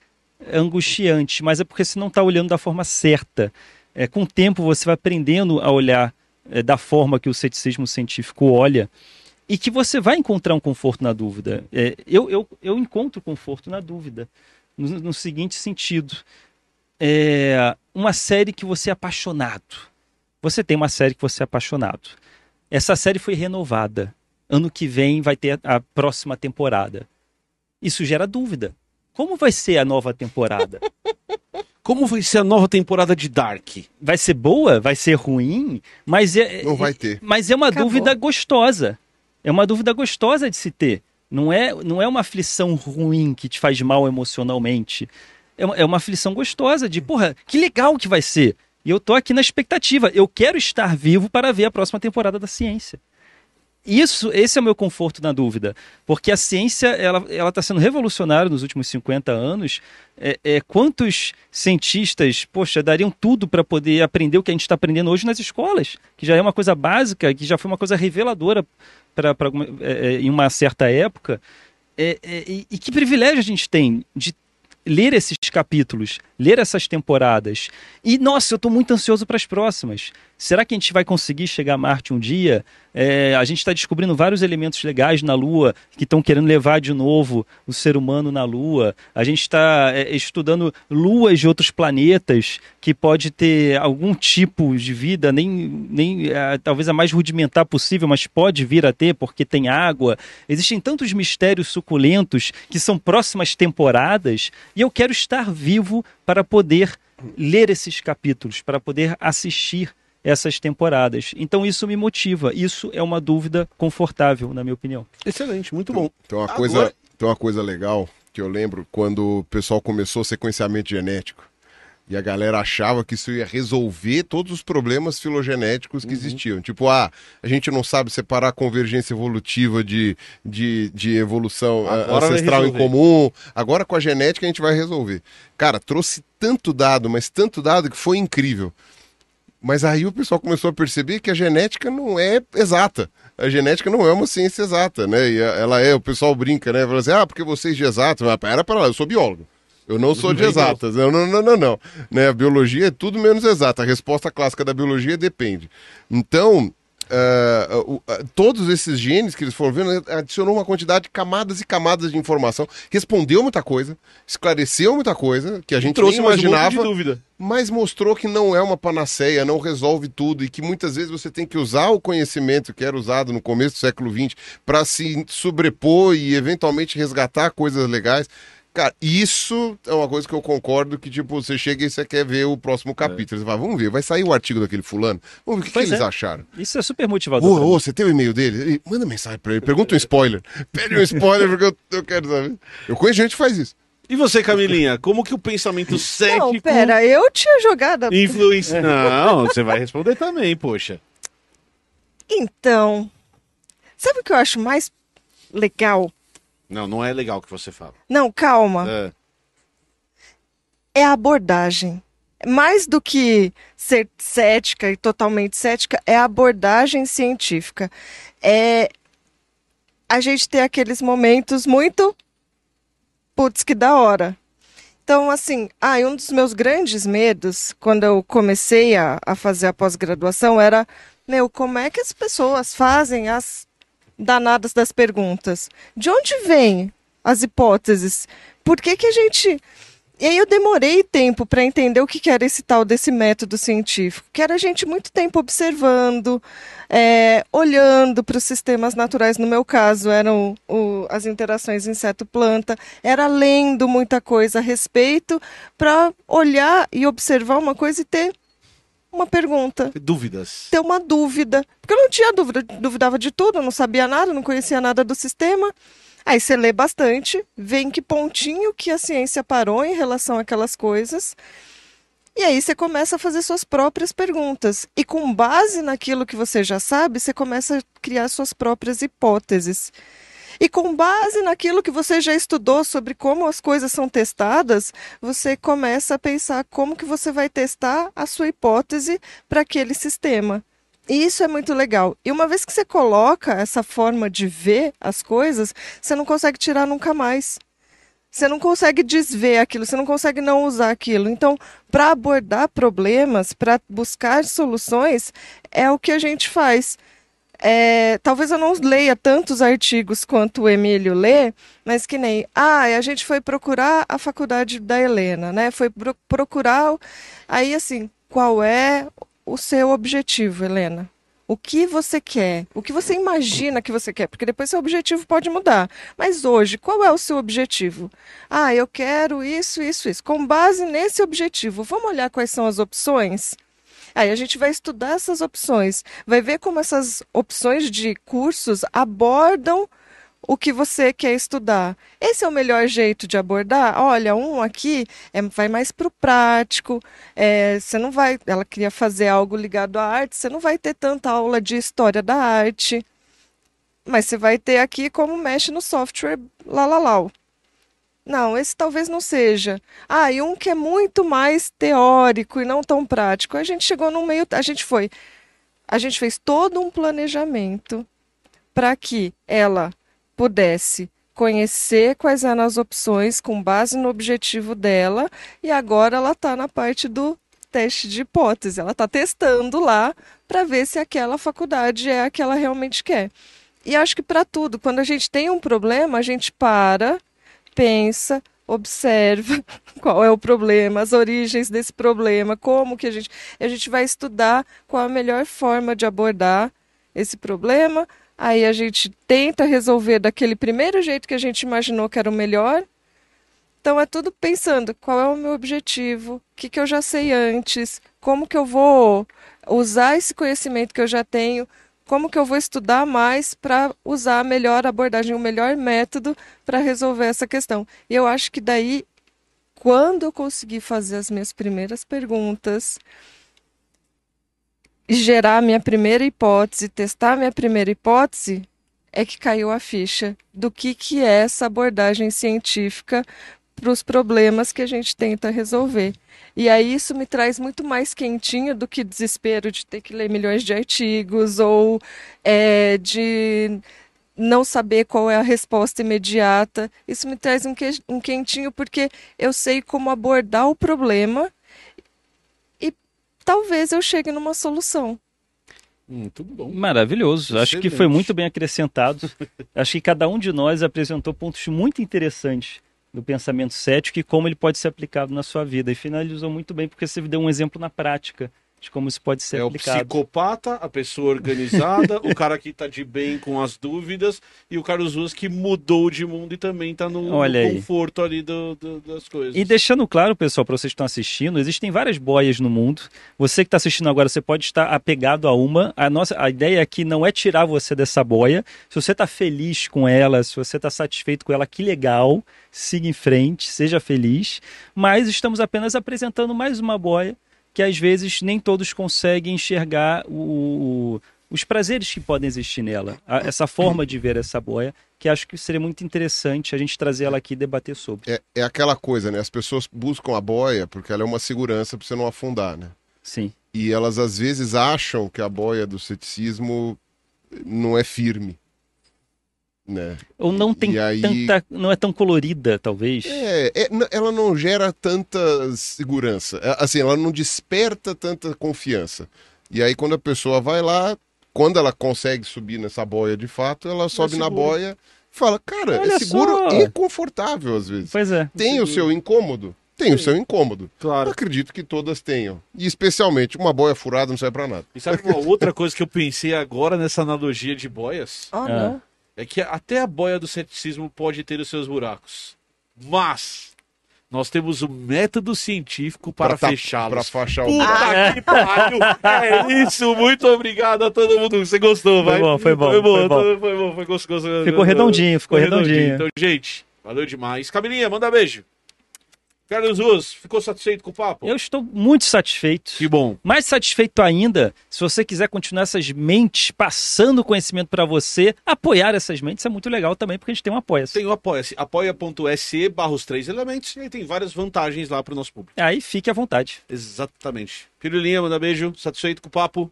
angustiante, mas é porque você não está olhando da forma certa. É, com o tempo você vai aprendendo a olhar é, da forma que o ceticismo científico olha e que você vai encontrar um conforto na dúvida. É, eu, eu, eu encontro conforto na dúvida, no, no seguinte sentido. É, uma série que você é apaixonado. Você tem uma série que você é apaixonado. Essa série foi renovada. Ano que vem vai ter a, a próxima temporada. Isso gera dúvida. Como vai ser a nova temporada? (laughs) Como vai ser a nova temporada de Dark? vai ser boa, vai ser ruim, mas é, Não vai ter. mas é uma Acabou. dúvida gostosa. É uma dúvida gostosa de se ter. Não é, não é uma aflição ruim que te faz mal emocionalmente. É uma, é uma aflição gostosa de, porra, que legal que vai ser. E eu tô aqui na expectativa. Eu quero estar vivo para ver a próxima temporada da ciência. Isso, esse é o meu conforto na dúvida, porque a ciência ela está sendo revolucionária nos últimos 50 anos. É, é, quantos cientistas, poxa, dariam tudo para poder aprender o que a gente está aprendendo hoje nas escolas, que já é uma coisa básica, que já foi uma coisa reveladora para em uma certa época. É, é, e, e que privilégio a gente tem de ler esses capítulos, ler essas temporadas. E, nossa, eu estou muito ansioso para as próximas. Será que a gente vai conseguir chegar a Marte um dia? É, a gente está descobrindo vários elementos legais na Lua que estão querendo levar de novo o ser humano na Lua. A gente está é, estudando luas de outros planetas que pode ter algum tipo de vida, nem, nem é, talvez a mais rudimentar possível, mas pode vir a ter porque tem água. Existem tantos mistérios suculentos que são próximas temporadas e eu quero estar vivo para poder ler esses capítulos, para poder assistir essas temporadas. Então isso me motiva. Isso é uma dúvida confortável, na minha opinião. Excelente, muito bom. Então uma Agora- coisa, tem uma coisa legal que eu lembro quando o pessoal começou o sequenciamento genético. E a galera achava que isso ia resolver todos os problemas filogenéticos que Uhum. existiam. Tipo, ah, a gente não sabe separar a convergência evolutiva de, de, de evolução Agora ancestral em comum. Agora com a genética a gente vai resolver. Cara, trouxe tanto dado, mas tanto dado que foi incrível. Mas aí o pessoal começou a perceber que a genética não é exata. A genética não é uma ciência exata, né? E ela é, o pessoal brinca, né? Fala assim, ah, porque vocês de exatas, mas pera para lá, eu sou biólogo. Eu não sou de Não. exatas. Não, não, não, não, não. Né? A biologia é tudo menos exata. A resposta clássica da biologia depende. Então, ah, todos esses genes que eles foram vendo adicionou uma quantidade de camadas e camadas de informação, respondeu muita coisa, esclareceu muita coisa que a gente Trouxe nem um imaginava dúvida. mas mostrou que não é uma panaceia, não resolve tudo e que muitas vezes você tem que usar o conhecimento que era usado no começo do século XX para se sobrepor e eventualmente resgatar coisas legais. Cara, isso é uma coisa que eu concordo que, tipo, você chega e você quer ver o próximo capítulo. Você fala, vamos ver, vai sair o artigo daquele fulano? Vamos ver o que, que Pois eles é. acharam. Isso é super motivador. Ô, ô, mim. você tem o e-mail dele? Ele- Manda mensagem pra ele, pergunta um spoiler. Pede um spoiler porque eu, eu quero saber. Eu conheço gente que faz isso. E você, Camilinha, como que o pensamento cético Não, pera, eu tinha jogado. influencia... Não, você vai responder também, poxa. Então, sabe o que eu acho mais legal? Não, não é legal o que você fala. Não, calma. É. É a abordagem. Mais do que ser cética e totalmente cética, é a abordagem científica. É a gente ter aqueles momentos muito putz, que da hora. Então, assim, ah, um dos meus grandes medos, quando eu comecei a, a fazer a pós-graduação, era, meu, como é que as pessoas fazem as danadas das perguntas? De onde vêm as hipóteses? Por que que a gente... E aí eu demorei tempo para entender o que que era esse tal desse método científico, que era a gente muito tempo observando, é, olhando para os sistemas naturais, no meu caso eram o- as interações inseto-planta, era lendo muita coisa a respeito para olhar e observar uma coisa e ter uma pergunta, Dúvidas. ter uma dúvida. Porque eu não tinha dúvida, duvidava de tudo, não sabia nada, não conhecia nada do sistema. Aí você lê bastante, vê em que pontinho que a ciência parou em relação àquelas coisas. E aí você começa a fazer suas próprias perguntas. E com base naquilo que você já sabe, você começa a criar suas próprias hipóteses. E com base naquilo que você já estudou sobre como as coisas são testadas, você começa a pensar como que você vai testar a sua hipótese para aquele sistema. E isso é muito legal. E uma vez que você coloca essa forma de ver as coisas, você não consegue tirar nunca mais. Você não consegue desver aquilo, você não consegue não usar aquilo. Então, para abordar problemas, para buscar soluções, é o que a gente faz. É, talvez eu não leia tantos artigos quanto o Emílio lê, mas que nem, ah, a gente foi procurar a faculdade da Helena, né? Foi pro procurar, aí assim, qual é o seu objetivo, Helena? O que você quer? O que você imagina que você quer? Porque depois seu objetivo pode mudar. Mas hoje, qual é o seu objetivo? Ah, eu quero isso, isso, isso. Com base nesse objetivo, vamos olhar quais são as opções? Aí a gente vai estudar essas opções, vai ver como essas opções de cursos abordam o que você quer estudar. Esse é o melhor jeito de abordar? Olha, um aqui é, vai mais para o prático. É, você não vai. Ela queria fazer algo ligado à arte, você não vai ter tanta aula de história da arte. Mas você vai ter aqui como mexe no software lá, lá, lá. Não, esse talvez não seja. Ah, e um que é muito mais teórico e não tão prático. A gente chegou no meio, a gente foi, a gente fez todo um planejamento para que ela pudesse conhecer quais eram as opções com base no objetivo dela e agora ela está na parte do teste de hipótese. Ela está testando lá para ver se aquela faculdade é a que ela realmente quer. E acho que para tudo, quando a gente tem um problema, a gente para pensa, observa (laughs) qual é o problema, as origens desse problema, como que a gente a gente vai estudar qual a melhor forma de abordar esse problema. Aí a gente tenta resolver daquele primeiro jeito que a gente imaginou que era o melhor. Então é tudo pensando qual é o meu objetivo, o que, que eu já sei antes, como que eu vou usar esse conhecimento que eu já tenho como que eu vou estudar mais para usar a melhor abordagem, o melhor método para resolver essa questão. E eu acho que daí, quando eu conseguir fazer as minhas primeiras perguntas, gerar a minha primeira hipótese, testar a minha primeira hipótese, é que caiu a ficha do que, que é essa abordagem científica para os problemas que a gente tenta resolver. E aí isso me traz muito mais quentinho do que desespero de ter que ler milhões de artigos ou é, de não saber qual é a resposta imediata. Isso me traz um, que, um quentinho porque eu sei como abordar o problema e talvez eu chegue numa solução. Muito bom. Maravilhoso. Excelente. Acho que foi muito bem acrescentado. Acho que cada um de nós apresentou pontos muito interessantes do pensamento cético e como ele pode ser aplicado na sua vida. E finalizou muito bem porque você deu um exemplo na prática de como isso pode ser é aplicado. o psicopata, a pessoa organizada, o cara que tá de bem com as dúvidas e o Carlos Ruas que mudou de mundo e também tá no, no conforto ali do, do- das coisas. E deixando claro, pessoal, para vocês que estão assistindo, existem várias boias no mundo. Você que está assistindo agora, você pode estar apegado a uma. A nossa a ideia aqui não é tirar você dessa boia. Se você está feliz com ela, se você está satisfeito com ela, que legal. Siga em frente, seja feliz. Mas estamos apenas apresentando mais uma boia que às vezes nem todos conseguem enxergar o- os prazeres que podem existir nela. A- Essa forma de ver essa boia, que acho que seria muito interessante a gente trazer ela aqui e debater sobre. É, é aquela coisa, né? As pessoas buscam a boia porque ela é uma segurança para você não afundar, né? Sim. E elas às vezes acham que a boia do ceticismo não é firme, né? Ou não tem aí- tanta. não é tão colorida, talvez. É, é, ela não gera tanta segurança. É, Assim, ela não desperta tanta confiança. E aí, quando a pessoa vai lá, quando ela consegue subir nessa boia de fato, ela sobe na seguro. boia e fala: Cara, Olha é seguro só. e confortável às vezes. Pois é. Tem o seu incômodo? Tem o seu incômodo. Claro. Eu acredito que todas tenham. E especialmente, uma boia furada não serve pra nada. E sabe uma outra coisa que eu pensei agora nessa analogia de boias? Ah, Ah. não. É que até a boia do ceticismo pode ter os seus buracos. Mas, nós temos o método científico para tá- fechá-los. Pra fechar o. Puta que (laughs) pariu! É isso, muito obrigado a todo mundo. Você gostou, Foi vai? bom, foi bom, Foi bom, foi bom. foi bom, foi gostoso. Ficou redondinho, ficou redondinho. Então, gente, valeu demais. Camilinha, manda beijo. Carlos Ruas, ficou satisfeito com o papo? Eu estou muito satisfeito. Que bom. Mais satisfeito ainda, se você quiser continuar essas mentes passando conhecimento para você, apoiar essas mentes é muito legal também, porque a gente tem um apoia Tem o Apoia-se, apoia.se barra os três elementos, e aí tem várias vantagens lá para o nosso público. Aí fique à vontade. Exatamente. Pirulinha, manda beijo, satisfeito com o papo?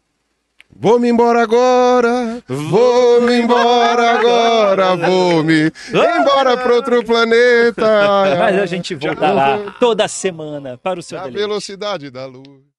Vou-me embora agora, vou-me embora agora, vou-me embora para outro planeta. Mas a gente volta lá toda semana para o seu deleite. velocidade da luz.